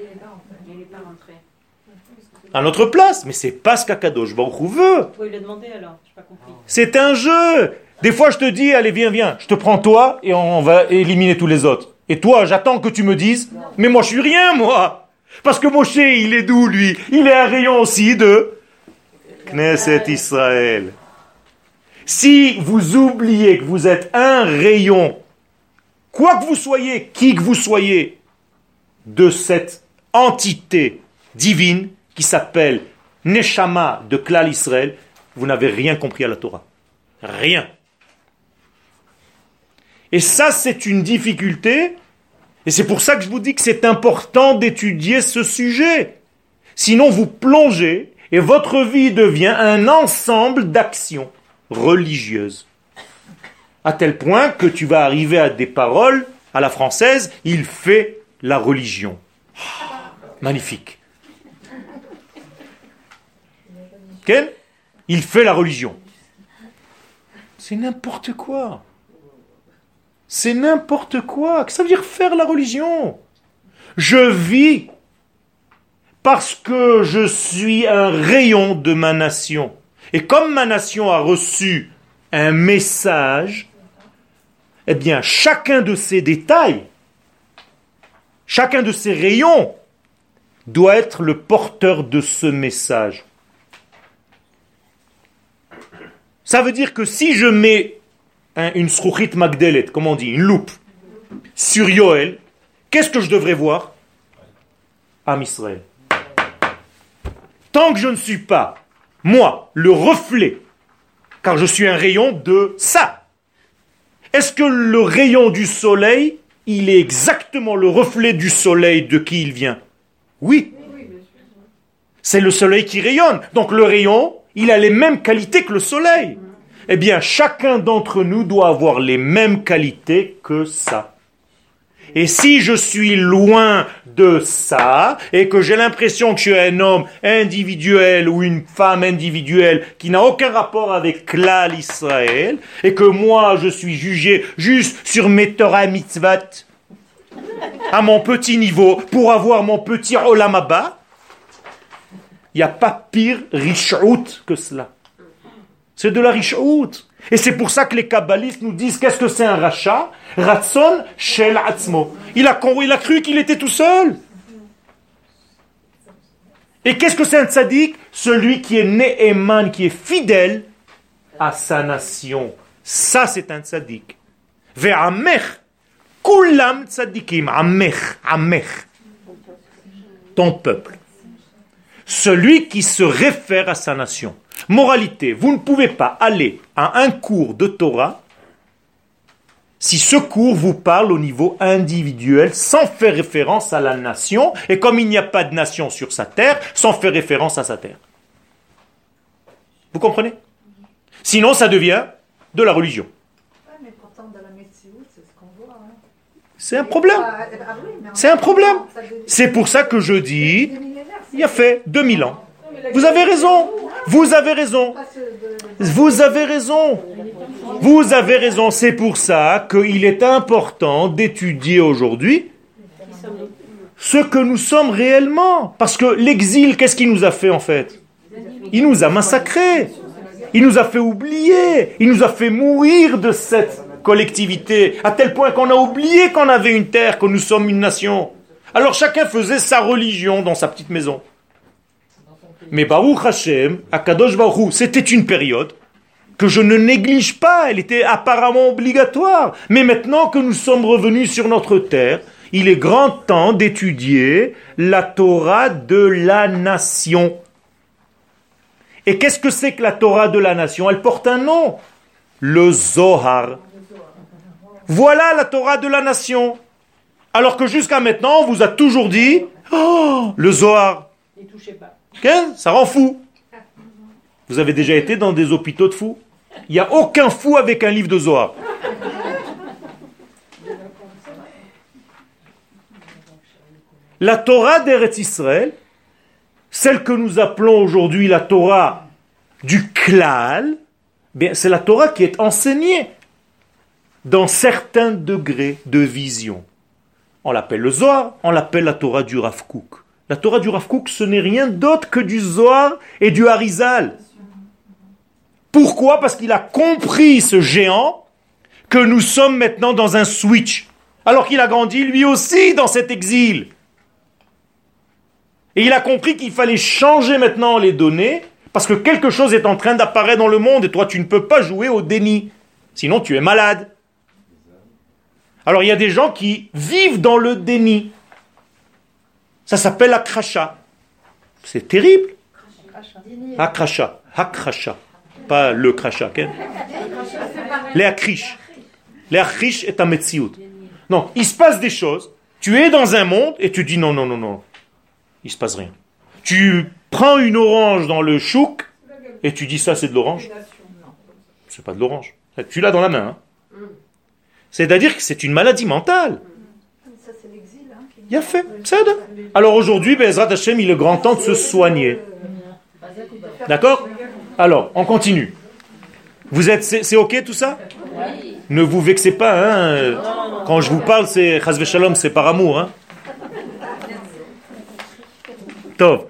À notre place. Mais c'est pas ce qu'Akadosh Baruch veut. C'est un jeu. Des fois, je te dis, allez, viens, viens. Je te prends toi et on va éliminer tous les autres. Et toi, j'attends que tu me dises, mais moi, je suis rien, moi. Parce que Moshe, il est d'où, lui? Il est un rayon aussi de Knesset Israël. Si vous oubliez que vous êtes un rayon, quoi que vous soyez, qui que vous soyez, de cette entité divine qui s'appelle Neshama de Klal Israël, vous n'avez rien compris à la Torah. Rien. Et ça, c'est une difficulté. Et c'est pour ça que je vous dis que c'est important d'étudier ce sujet. Sinon, vous plongez et votre vie devient un ensemble d'actions religieuses. À tel point que tu vas arriver à des paroles à la française, il fait la religion. magnifique. Quel Il fait la religion. C'est n'importe quoi. C'est n'importe quoi. Que ça veut dire faire la religion Je vis parce que je suis un rayon de ma nation. Et comme ma nation a reçu un message, eh bien, chacun de ces détails, chacun de ces rayons doit être le porteur de ce message. Ça veut dire que si je mets une sruchit magdelet, comme on dit, une loupe, sur Yoel, qu'est-ce que je devrais voir? Am Israël. Tant que je ne suis pas, moi, le reflet, car je suis un rayon de ça, est-ce que le rayon du soleil, il est exactement le reflet du soleil de qui il vient? Oui. C'est le soleil qui rayonne. Donc le rayon, il a les mêmes qualités que le soleil. Eh bien, chacun d'entre nous doit avoir les mêmes qualités que ça. Et si je suis loin de ça, et que j'ai l'impression que je suis un homme individuel ou une femme individuelle qui n'a aucun rapport avec l'Al Israël, et que moi je suis jugé juste sur mes Torah mitzvot, à mon petit niveau, pour avoir mon petit olamaba, il n'y a pas pire richout que cela. C'est de la richout. Et c'est pour ça que les kabbalistes nous disent qu'est-ce que c'est un rachat? Ratson shel atzmo. Il a, il a cru qu'il était tout seul. Et qu'est-ce que c'est un tzaddik Celui qui est Ne'eman, qui est fidèle à sa nation. Ça, c'est un tzaddik. Ve'amech, kulam tzaddikim. Amech, amech. Ton peuple. Celui qui se réfère à sa nation. Moralité, vous ne pouvez pas aller à un cours de Torah si ce cours vous parle au niveau individuel sans faire référence à la nation, et comme il n'y a pas de nation sur sa terre, sans faire référence à sa terre. Vous comprenez? Sinon, ça devient de la religion. C'est un problème. C'est un problème. C'est pour ça que je dis, il y a fait 2000 ans. Vous avez raison. Vous avez raison. Vous avez raison. Vous avez raison. C'est pour ça qu'il est important d'étudier aujourd'hui ce que nous sommes réellement. Parce que l'exil, qu'est-ce qu'il nous a fait en fait? Il nous a massacrés. Il nous a fait oublier. Il nous a fait mourir de cette collectivité. À tel point qu'on a oublié qu'on avait une terre, que nous sommes une nation. Alors chacun faisait sa religion dans sa petite maison. Mais Baruch Hashem, Akadosh Baruch c'était une période que je ne néglige pas, elle était apparemment obligatoire. Mais maintenant que nous sommes revenus sur notre terre, il est grand temps d'étudier la Torah de la nation. Et qu'est-ce que c'est que la Torah de la nation? Elle porte un nom, le Zohar. Voilà la Torah de la nation. Alors que jusqu'à maintenant, on vous a toujours dit, oh, le Zohar. Ça rend fou. Vous avez déjà été dans des hôpitaux de fous? Il n'y a aucun fou avec un livre de Zohar. La Torah d'Eretz Israël, celle que nous appelons aujourd'hui la Torah du Klal, c'est la Torah qui est enseignée dans certains degrés de vision. On l'appelle le Zohar, on l'appelle la Torah du Rav la Torah du Rav ce n'est rien d'autre que du Zohar et du Harizal. Pourquoi? Parce qu'il a compris, ce géant, que nous sommes maintenant dans un switch. Alors qu'il a grandi lui aussi dans cet exil. Et il a compris qu'il fallait changer maintenant les données, parce que quelque chose est en train d'apparaître dans le monde, et toi tu ne peux pas jouer au déni. Sinon tu es malade. Alors il y a des gens qui vivent dans le déni. Ça s'appelle akrasha. C'est terrible. Akrasha. Pas le krasha. Les akrish. Les akrish est un metsiout. Non, il se passe des choses. Tu es dans un monde et tu dis non, non, non, non. Il se passe rien. Tu prends une orange dans le chouk et tu dis ça c'est de l'orange. C'est pas de l'orange. Tu l'as dans la main. Hein. C'est-à-dire que c'est une maladie mentale. Fait. Alors aujourd'hui, Bezrat Hashem, il est grand temps de se soigner. D'accord? Alors, on continue. Vous êtes, c'est ok tout ça? Ne vous vexez pas, hein Quand je vous parle, c'est Shalom, c'est par amour, hein Tov.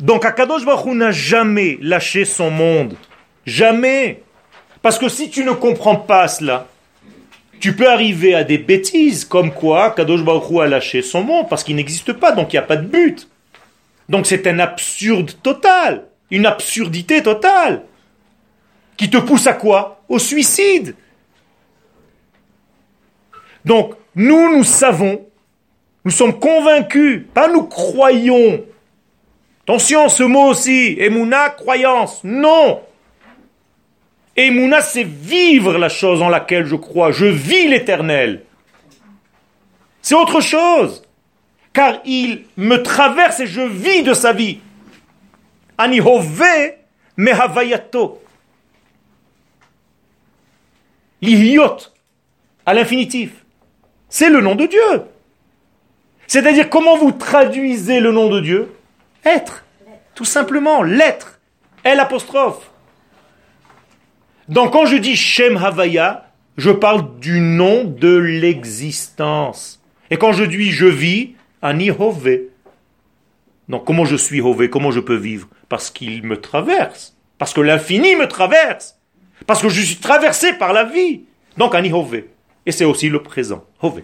Donc Akadosh Baruch n'a jamais lâché son monde. Jamais. Parce que si tu ne comprends pas cela, tu peux arriver à des bêtises comme quoi Kadosh Baruch a lâché son monde parce qu'il n'existe pas, donc il n'y a pas de but. Donc c'est un absurde total, une absurdité totale, qui te pousse à quoi? Au suicide. Donc nous, nous savons, nous sommes convaincus, pas nous croyons. Attention, ce mot aussi, Emouna, croyance, non. Et Mouna, c'est vivre la chose en laquelle je crois. Je vis l'éternel. C'est autre chose. Car il me traverse et je vis de sa vie. Anihove mehavayato. L'ihiot, à l'infinitif. C'est le nom de Dieu. C'est-à-dire, comment vous traduisez le nom de Dieu? Être. Tout simplement, l'être. L apostrophe. Donc quand je dis Shem Havaya, je parle du nom de l'existence. Et quand je dis je vis, Ani Hove. Donc comment je suis Hove? Comment je peux vivre? Parce qu'il me traverse. Parce que l'infini me traverse. Parce que je suis traversé par la vie. Donc, ani hove. Et c'est aussi le présent. Hove.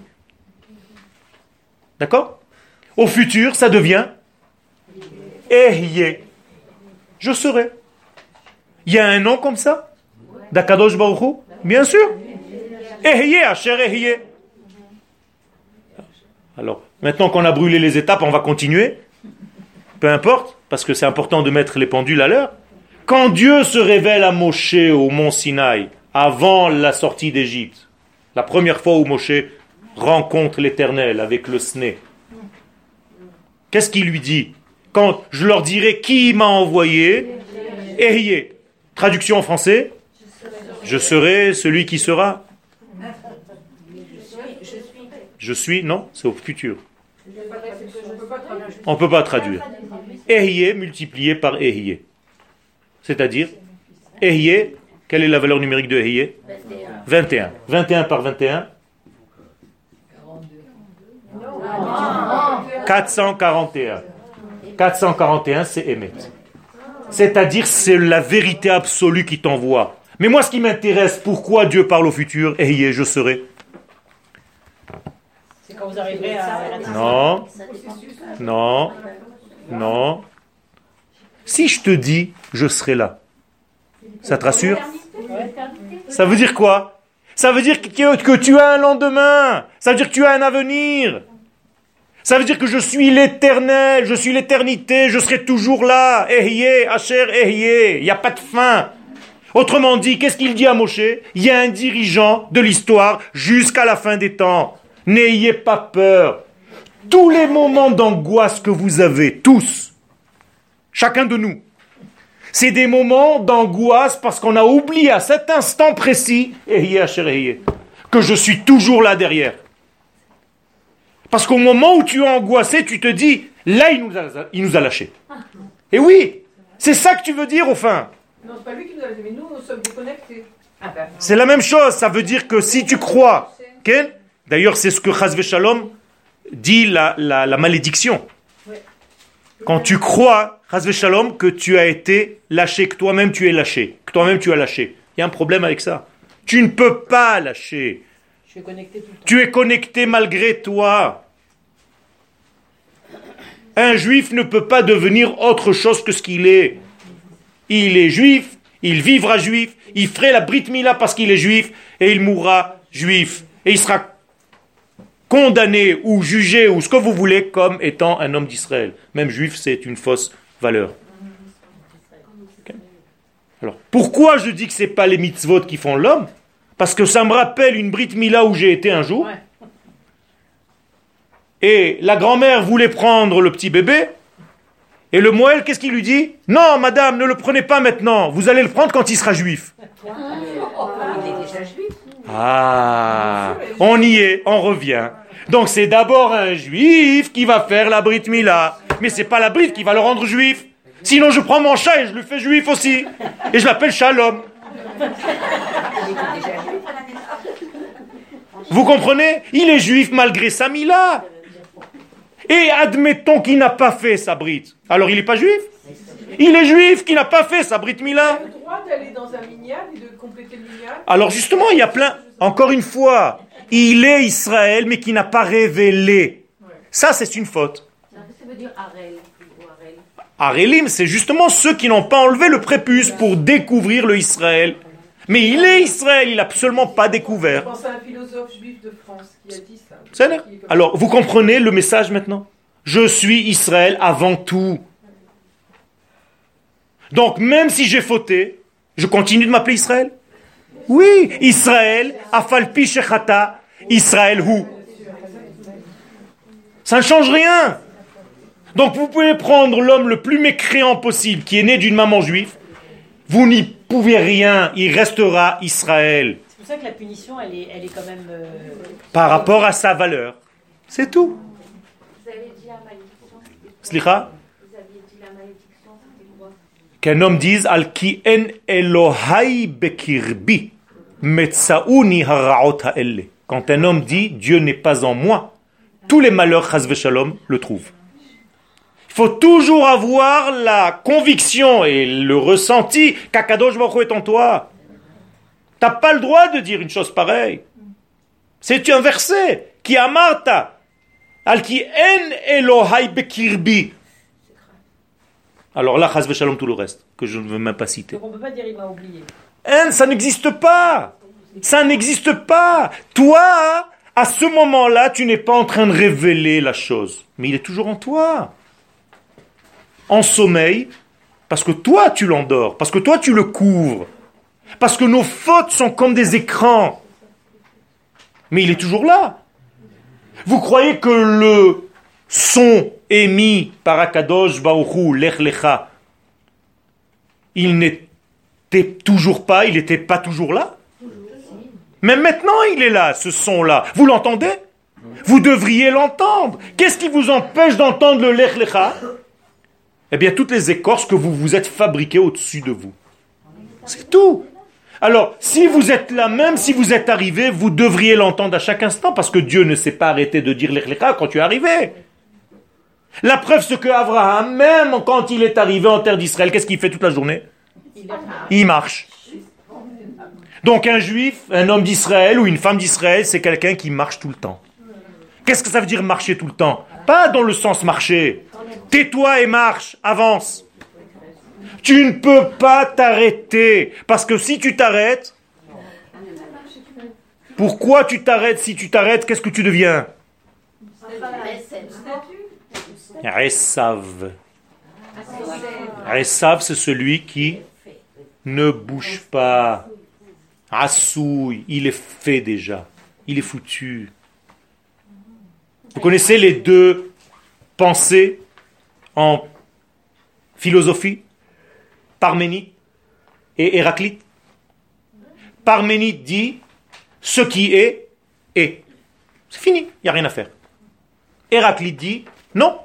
D'accord? Au futur, ça devient Ehye. Je serai. Il y a un nom comme ça? D'Akadosh Baruch Bien sûr. Alors, maintenant qu'on a brûlé les étapes, on va continuer. Peu importe, parce que c'est important de mettre les pendules à l'heure. Quand Dieu se révèle à Moshe au mont Sinaï, avant la sortie d'Égypte, la première fois où Moshe rencontre l'Éternel avec le sné, qu'est-ce qu'il lui dit? Quand je leur dirai qui m'a envoyé, Ehye. Traduction en français, je serai celui qui sera. Je suis, non, c'est au futur. On ne peut pas traduire. Ehye multiplié par Ehye. C'est-à-dire, Ehye, quelle est la valeur numérique de Ehye? 21. 21 par 21 441. 441, c'est Emet. C'est-à-dire, c'est la vérité absolue qui t'envoie. Mais moi, ce qui m'intéresse, pourquoi Dieu parle au futur Ehye, je serai.
C'est quand vous arriverez à...
Non, non, non. Si je te dis, je serai là, ça te rassure? Ça veut dire quoi? Ça veut dire que, que tu as un lendemain. Ça veut dire que tu as un avenir. Ça veut dire que je suis l'éternel, je suis l'éternité, je serai toujours là. Ehye, Asher, Ehye. Il n'y a pas de fin. Autrement dit, qu'est-ce qu'il dit à Moshe? Il y a un dirigeant de l'histoire jusqu'à la fin des temps. N'ayez pas peur. Tous les moments d'angoisse que vous avez, tous, chacun de nous, c'est des moments d'angoisse parce qu'on a oublié à cet instant précis, que je suis toujours là derrière. Parce qu'au moment où tu es angoissé, tu te dis, là, il nous a, il nous a lâchés. Et oui, c'est ça que tu veux dire au fin?
Non, c'est pas lui qui nous a mais nous, nous sommes déconnectés. Ah ben,
C'est la même chose, ça veut dire que si tu crois, d'ailleurs c'est ce que Chazve Shalom dit la, la, la malédiction. Quand tu crois, Chazve Shalom, que tu as été lâché, que toi-même tu es lâché, que toi-même tu as lâché. Il y a un problème avec ça. Tu ne peux pas lâcher.
Je suis connecté tout le temps.
Tu es connecté malgré toi. Un juif ne peut pas devenir autre chose que ce qu'il est. Il est juif, il vivra juif, il ferait la Brit Mila parce qu'il est juif, et il mourra juif. Et il sera condamné ou jugé ou ce que vous voulez comme étant un homme d'Israël. Même juif, c'est une fausse valeur. Alors, pourquoi je dis que c'est pas les mitzvot qui font l'homme? Parce que ça me rappelle une Brit Mila où j'ai été un jour. Et la grand-mère voulait prendre le petit bébé. Et le Moël, qu'est-ce qu'il lui dit Non, madame, ne le prenez pas maintenant. Vous allez le prendre quand il sera juif. Ah, on y est, on revient. Donc c'est d'abord un juif qui va faire la Brit Mila. Mais c'est pas la Brit qui va le rendre juif. Sinon je prends mon chat et je le fais juif aussi. Et je l'appelle Shalom. Vous comprenez? Il est juif malgré sa Mila. Et admettons qu'il n'a pas fait sa Brit. Alors il n'est pas juif? Il est juif qui n'a pas fait sa Brit Mila.
le droit d'aller dans un minyan et de compléter le minyan.
Alors justement, il y a plein, encore une fois, il est Israël, mais qui n'a pas révélé. Ça, c'est une faute.
Ça veut dire Arel ou Arel.
Arélim, c'est justement ceux qui n'ont pas enlevé le prépuce pour découvrir le Israël. Mais il est Israël, il n'a absolument pas
Je
découvert.
pense à un philosophe juif de France qui a dit ça.
Alors, vous comprenez le message maintenant? Je suis Israël avant tout. Donc, même si j'ai fauté, je continue de m'appeler Israël? Oui, Israël, Afalpi Shechata, Israël Hu. Ça ne change rien. Donc, vous pouvez prendre l'homme le plus mécréant possible, qui est né d'une maman juive, vous n'y pouvez rien, il restera Israël
C'est pour ça que la punition, elle est, elle est quand même... euh,
par rapport à sa valeur. C'est tout.
Vous avez dit la malédiction, c'était quoi
Slicha?
Vous aviez dit la malédiction, c'était quoi
Qu'un homme dise Al ki en Elohai bekirbi metsaouni haraot ha'elle. Quand un homme dit Dieu n'est pas en moi, tous les malheurs chas shalom le trouvent. Il faut toujours avoir la conviction et le ressenti qu'Akadosh Baruch est en toi. T'as pas le droit de dire une chose pareille. C'est un verset qui a Martha. Al qui en Elohai bekirbi. Alors là, chas shalom tout le reste, que je ne veux même pas citer.
Donc on peut pas dire il m'a oublié.
Hein, ça n'existe pas. Ça n'existe pas. Toi, à ce moment-là, tu n'es pas en train de révéler la chose. Mais il est toujours en toi. En sommeil, parce que toi, tu l'endors, parce que toi, tu le couvres. Parce que nos fautes sont comme des écrans. Mais il est toujours là. Vous croyez que le son émis par Akadosh Baruchou, Lech Lecha, il n'était toujours pas, il n'était pas toujours là? Mais maintenant il est là, ce son-là. Vous l'entendez? Vous devriez l'entendre. Qu'est-ce qui vous empêche d'entendre le Lech Lecha? Eh bien, toutes les écorces que vous vous êtes fabriquées au-dessus de vous. C'est tout. Alors, si vous êtes là, même si vous êtes arrivé, vous devriez l'entendre à chaque instant, parce que Dieu ne s'est pas arrêté de dire l'Echlecha quand tu es arrivé. La preuve, c'est que Abraham, même quand il est arrivé en terre d'Israël, qu'est-ce qu'il fait toute la journée? Il marche. Donc un juif, un homme d'Israël ou une femme d'Israël, c'est quelqu'un qui marche tout le temps. Qu'est-ce que ça veut dire marcher tout le temps? Pas dans le sens marcher. Tais-toi et marche, avance. Tu ne peux pas t'arrêter. Parce que si tu t'arrêtes, pourquoi tu t'arrêtes Si tu t'arrêtes, qu'est-ce que tu deviens? Esav. Esav, c'est celui qui ne bouge pas. Assouille, il est fait déjà. Il est foutu. Vous connaissez les deux pensées? En philosophie Parménide et Héraclite. Parménide dit ce qui est, est. C'est fini, il n'y a rien à faire. Héraclite dit non.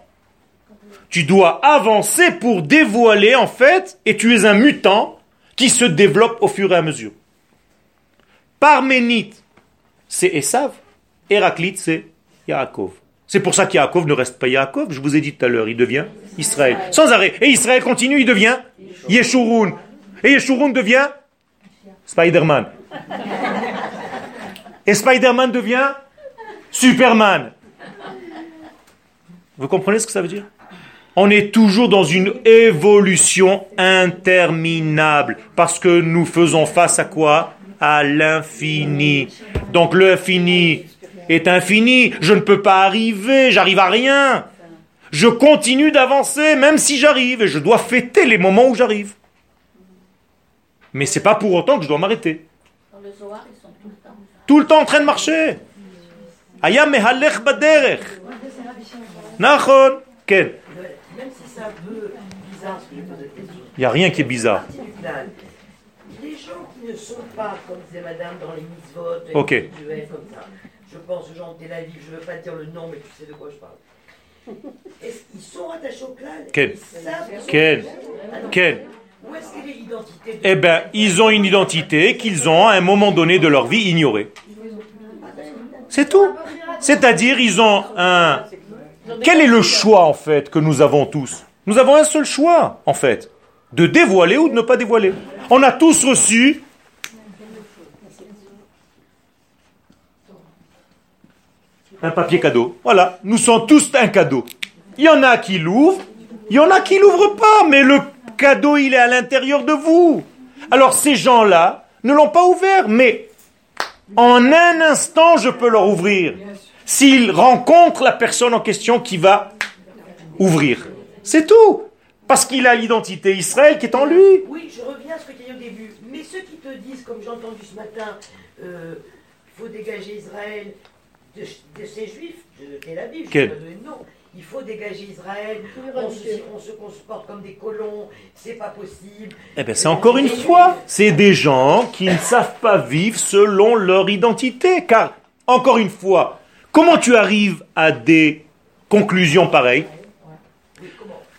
Tu dois avancer pour dévoiler en fait, et tu es un mutant qui se développe au fur et à mesure. Parménide, c'est Esav. Héraclite, c'est Yaakov. C'est pour ça qu'Yaakov ne reste pas Yaakov. Je vous ai dit tout à l'heure, il devient Israël. Sans arrêt. Et Israël continue, il devient Yeshurun. Et Yeshurun devient Spider-Man. Et Spider-Man devient Superman. Vous comprenez ce que ça veut dire? On est toujours dans une évolution interminable. Parce que nous faisons face à quoi? À l'infini. Donc l'infini est infini. Je ne peux pas arriver, j'arrive à rien. Je continue d'avancer même si j'arrive et je dois fêter les moments où j'arrive. Mais c'est pas pour autant que je dois m'arrêter. Tout le temps en train de marcher. Ayam mehalech baderech. Nachon. Ken. Il n'y a rien qui est bizarre.
Les gens qui ne sont pas, comme disait madame, dans les mitzvot,
Ok.
comme ça, je pense aux gens de Tel Aviv, je ne veux pas dire le nom, mais tu sais de quoi je parle. Est-ce qu'ils sont rattachés au clan?
Quel?
Ils
Quel?
Où est-ce qu'elle est l'identité de-
Eh bien, ils ont une identité qu'ils ont à un moment donné de leur vie ignorée. C'est tout. C'est-à-dire, ils ont un... Quel est le choix, en fait, que nous avons tous? Nous avons un seul choix, en fait, de dévoiler ou de ne pas dévoiler. On a tous reçu un papier cadeau. Voilà, nous sommes tous un cadeau. Il y en a qui l'ouvrent, il y en a qui l'ouvrent pas, mais le cadeau, il est à l'intérieur de vous. Alors ces gens-là ne l'ont pas ouvert, mais en un instant, je peux leur ouvrir. S'ils rencontrent la personne en question qui va ouvrir. C'est tout. Parce qu'il a l'identité Israël qui est en lui.
Oui, je reviens à ce que tu as dit au début. Mais ceux qui te disent, comme j'ai entendu ce matin, euh, il faut dégager Israël de, de ces juifs de Tel Aviv, je
Quel
nom. Il faut dégager Israël, on se, on se comporte comme des colons, c'est pas possible.
Eh bien, c'est encore une fois, c'est des gens qui ne savent pas vivre selon leur identité. Car, encore une fois, comment tu arrives à des conclusions pareilles?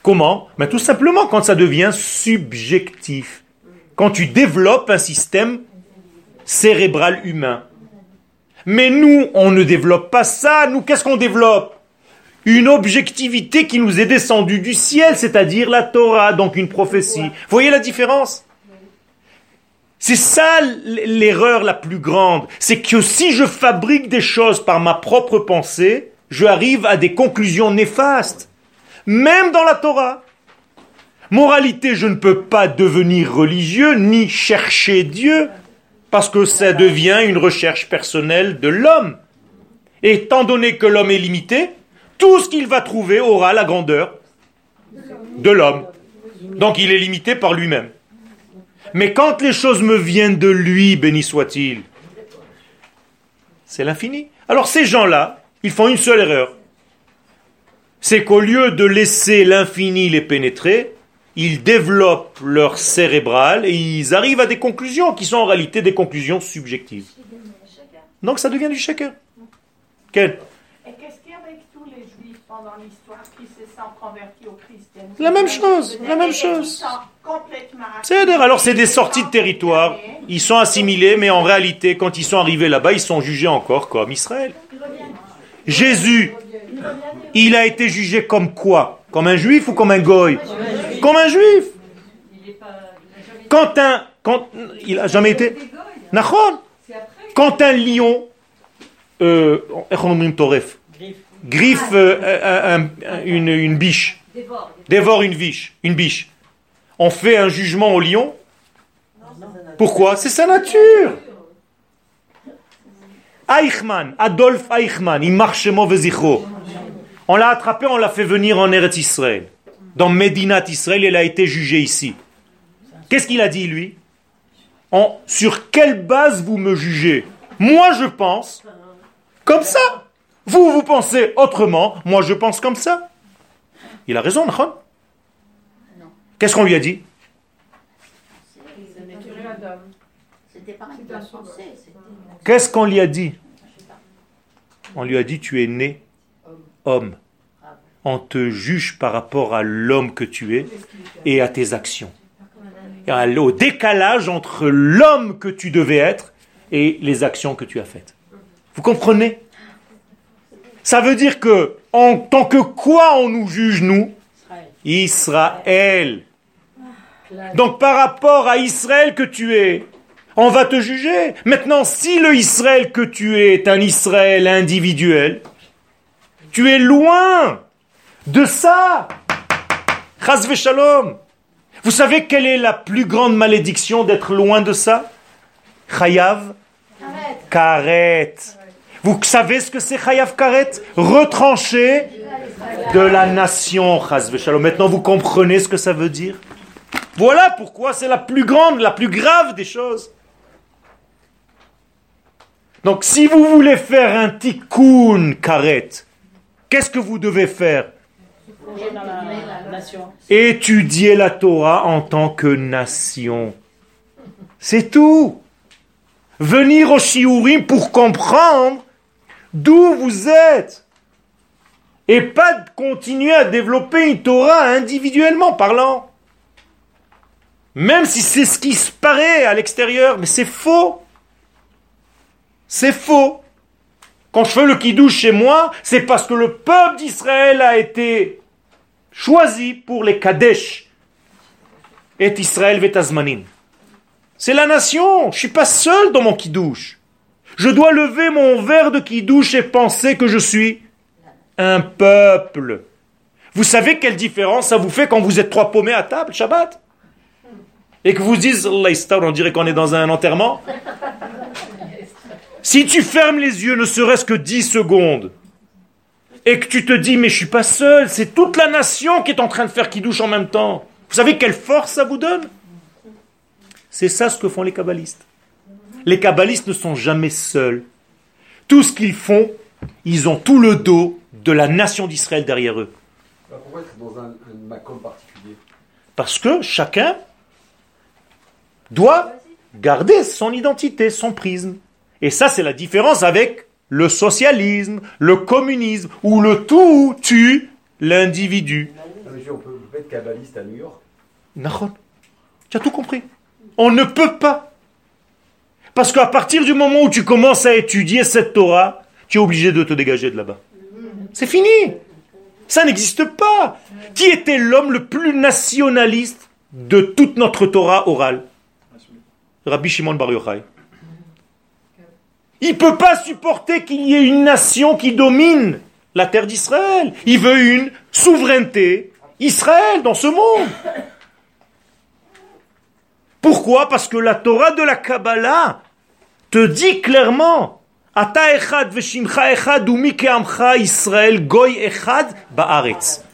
Comment? Ben, Tout simplement quand ça devient subjectif. Quand tu développes un système cérébral humain. Mais nous, on ne développe pas ça. Nous, qu'est-ce qu'on développe? Une objectivité qui nous est descendue du ciel, c'est-à-dire la Torah, donc une prophétie. Vous voyez la différence? C'est ça l'erreur la plus grande. C'est que si je fabrique des choses par ma propre pensée, je arrive à des conclusions néfastes. Même dans la Torah. Moralité, je ne peux pas devenir religieux ni chercher Dieu parce que ça devient une recherche personnelle de l'homme. Et étant donné que l'homme est limité, tout ce qu'il va trouver aura la grandeur de l'homme. Donc il est limité par lui-même. Mais quand les choses me viennent de lui, béni soit-il, c'est l'infini. Alors ces gens-là, ils font une seule erreur. C'est qu'au lieu de laisser l'infini les pénétrer, ils développent leur cérébral et ils arrivent à des conclusions qui sont en réalité des conclusions subjectives. Donc ça devient du chacun.
Quel Et qu'est-ce qu'il y a avec tous les juifs pendant l'histoire qui se sont convertis au christianisme?
La même chose, la même chose. C'est alors c'est des sorties de territoire, ils sont assimilés, mais en réalité, quand ils sont arrivés là-bas, ils sont jugés encore comme Israël. Jésus, il a été jugé comme quoi? Comme un juif ou comme un goy? Comme un juif. Quand un... Quand, il a jamais été... Quand un lion... Euh, griffe euh, une, une biche. Dévore une biche. Une biche. On fait un jugement au lion? Pourquoi? C'est sa nature. Eichmann, Adolf Eichmann, il marche mauvais on l'a attrapé, on l'a fait venir en Eretz Israël. Dans Medinat Israël, il a été jugé ici. Qu'est-ce qu'il a dit, lui? En, Sur quelle base vous me jugez? Moi, je pense comme ça. Vous, vous pensez autrement. Moi, je pense comme ça. Il a raison, non Qu'est-ce qu'on lui a dit? Qu'est-ce qu'on lui a dit? On lui a dit, tu es né homme. On te juge par rapport à l'homme que tu es et à tes actions. Au décalage entre l'homme que tu devais être et les actions que tu as faites. Vous comprenez? Ça veut dire que, en tant que quoi on nous juge, nous? Israël. Donc par rapport à Israël que tu es, on va te juger. Maintenant, si le Israël que tu es est un Israël individuel, tu es loin de ça. Chas shalom. Vous savez quelle est la plus grande malédiction d'être loin de ça? Chayav Karet. Vous savez ce que c'est Chayav Karet? Retranché de la nation. Chas shalom. Maintenant, vous comprenez ce que ça veut dire? Voilà pourquoi c'est la plus grande, la plus grave des choses. Donc, si vous voulez faire un tikkun karet, Qu'est-ce que vous devez faire? Étudier la Torah en tant que nation. C'est tout. Venir au Shiurim pour comprendre d'où vous êtes. Et pas continuer à développer une Torah individuellement parlant. Même si c'est ce qui se paraît à l'extérieur, mais c'est faux. C'est faux. Quand je fais le kidouche chez moi, c'est parce que le peuple d'Israël a été choisi pour les Kadesh. Et Israël Vetazmanin. C'est la nation. Je suis pas seul dans mon kidouche. Je dois lever mon verre de kidouche et penser que je suis un peuple. Vous savez quelle différence ça vous fait quand vous êtes trois paumés à table, Shabbat? Et que vous dites, on dirait qu'on est dans un enterrement? Si tu fermes les yeux ne serait-ce que 10 secondes, et que tu te dis, mais je suis pas seul, c'est toute la nation qui est en train de faire qui douche en même temps. Vous savez quelle force ça vous donne? C'est ça ce que font les kabbalistes. Les kabbalistes ne sont jamais seuls. Tout ce qu'ils font, ils ont tout le dos de la nation d'Israël derrière eux.
Pourquoi c'est dans un, un particulier?
Parce que chacun doit garder son identité, son prisme. Et ça, c'est la différence avec le socialisme, le communisme, où le tout tue l'individu.
On peut être kabbaliste à New York
Tu as tout compris. On ne peut pas. Parce qu'à partir du moment où tu commences à étudier cette Torah, tu es obligé de te dégager de là-bas. C'est fini. Ça n'existe pas. Qui était l'homme le plus nationaliste de toute notre Torah orale? Rabbi Shimon Bar Yochai. Il ne peut pas supporter qu'il y ait une nation qui domine la terre d'Israël. Il veut une souveraineté Israël dans ce monde. Pourquoi? Parce que la Torah de la Kabbalah te dit clairement Ata echad echad Israël goy echad ba'aretz.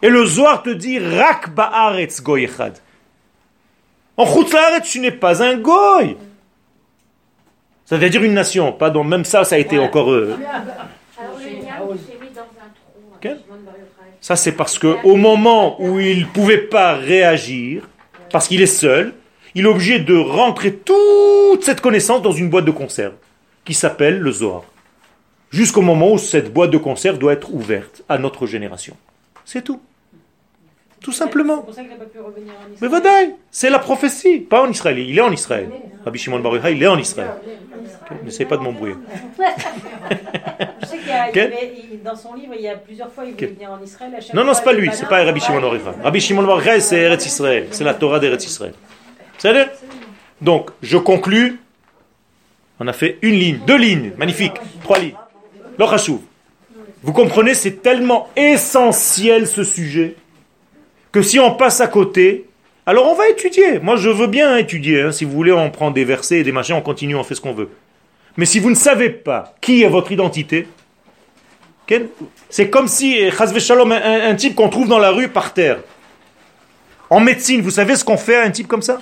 Et le Zohar te dit Rak ba'aretz goy echad. En Chutz tu n'es pas un goy. C'est-à-dire une nation, pas dans même ça, ça a été encore. Euh... Ça, c'est parce que au moment où il ne pouvait pas réagir, parce qu'il est seul, il est obligé de rentrer toute cette connaissance dans une boîte de conserve qui s'appelle le Zohar. Jusqu'au moment où cette boîte de conserve doit être ouverte à notre génération. C'est tout. Tout simplement. C'est pour ça qu'il n'a pas pu revenir en Israël. Mais c'est la prophétie, pas en Israël. Il est en Israël. Rabbi Shimon Bar il est en Israël. N'essayez pas de m'embrouiller.
Je sais qu'il y a, dans son livre, il y a plusieurs fois, il voulait venir en Israël.
non, non, c'est pas lui, c'est pas Rabbi Shimon Bar Rabbi Shimon Bar c'est Eretz Israël. C'est la Torah d'Eretz Israël. C'est Donc, je conclus. On a fait une ligne, deux lignes, magnifique, trois lignes. Vous comprenez, c'est tellement essentiel ce sujet que si on passe à côté, alors on va étudier. Moi, je veux bien étudier. Hein. Si vous voulez, on prend des versets et des machins, on continue, on fait ce qu'on veut. Mais si vous ne savez pas qui est votre identité, c'est comme si, Shalom, un, un type qu'on trouve dans la rue par terre. En médecine, vous savez ce qu'on fait à un type comme ça?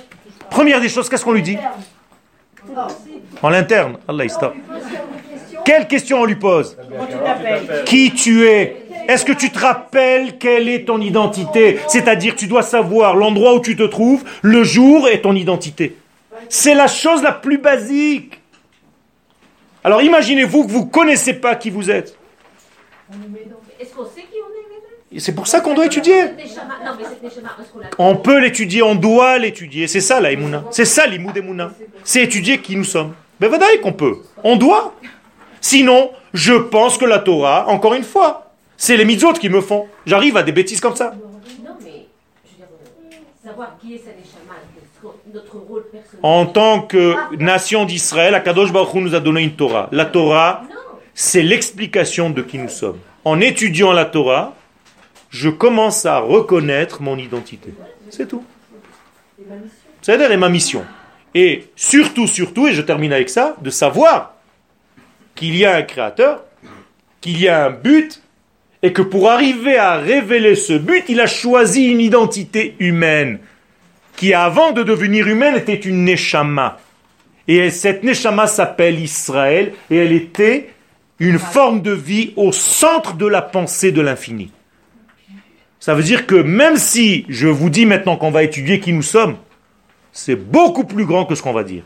Première des choses, qu'est-ce qu'on lui dit? En l'interne. Allah Quelle question on lui pose? Qui tu es? Est-ce que tu te rappelles quelle est ton identité? C'est-à-dire tu dois savoir l'endroit où tu te trouves, le jour et ton identité. C'est la chose la plus basique. Alors imaginez-vous que vous ne connaissez pas qui vous êtes. Est-ce qu'on sait qui on est C'est pour ça qu'on doit étudier. On peut l'étudier, on doit l'étudier. C'est ça la C'est ça l'imoud C'est étudier qui nous sommes. Mais ben, qu'on peut. On doit. Sinon, je pense que la Torah, encore une fois, c'est les mitzvot qui me font. J'arrive à des bêtises comme ça. Non, mais savoir qui est notre rôle personnel. En tant que nation d'Israël, Akadosh Baruch Hu nous a donné une Torah. La Torah, c'est l'explication de qui nous sommes. En étudiant la Torah, je commence à reconnaître mon identité. C'est tout. C'est-à-dire ma mission. Et surtout, surtout, et je termine avec ça, de savoir qu'il y a un créateur, qu'il y a un but et que pour arriver à révéler ce but, il a choisi une identité humaine, qui avant de devenir humaine était une Neshama. Et cette Neshama s'appelle Israël, et elle était une forme de vie au centre de la pensée de l'infini. Ça veut dire que même si je vous dis maintenant qu'on va étudier qui nous sommes, c'est beaucoup plus grand que ce qu'on va dire.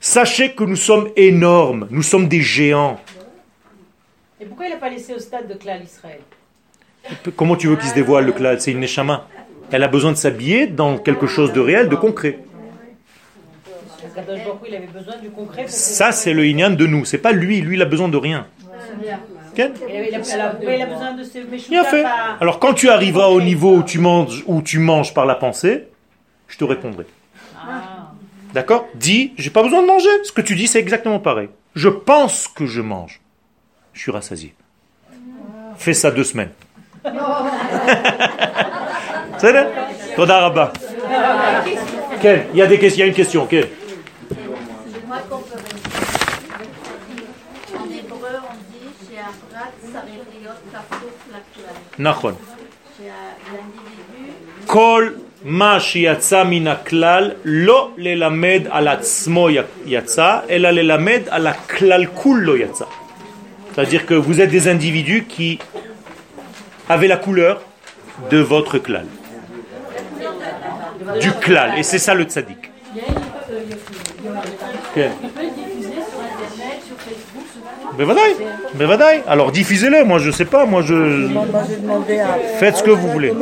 Sachez que nous sommes énormes, nous sommes des géants.
Et pourquoi il n'a pas laissé au stade de Klal Israël
Comment tu veux qu'il se dévoile le Klal? C'est une Neshama. Elle a besoin de s'habiller dans quelque chose de réel, de concret. Ça, c'est le Inyan de nous. C'est pas lui. Lui, il a besoin de rien. Bien fait. Alors, quand tu arriveras au niveau où tu manges, où tu manges par la pensée, je te répondrai. Ah. D'accord? Dis, j'ai pas besoin de manger. Ce que tu dis, c'est exactement pareil. Je pense que je mange je suis rassasié. Fais ça deux semaines. C'est vrai Toda Rabba. Quel Il y a des questions, il y a une question. Quel נכון. כל מה שיצא מן הכלל לא ללמד על עצמו יצא, אלא ללמד על הכלל כולו יצא. C'est-à-dire que vous êtes des individus qui avaient la couleur de votre klal. Du klal. Et c'est ça le tzaddik. Mais Alors diffusez-le, moi je sais pas, moi je. Faites ce que vous voulez.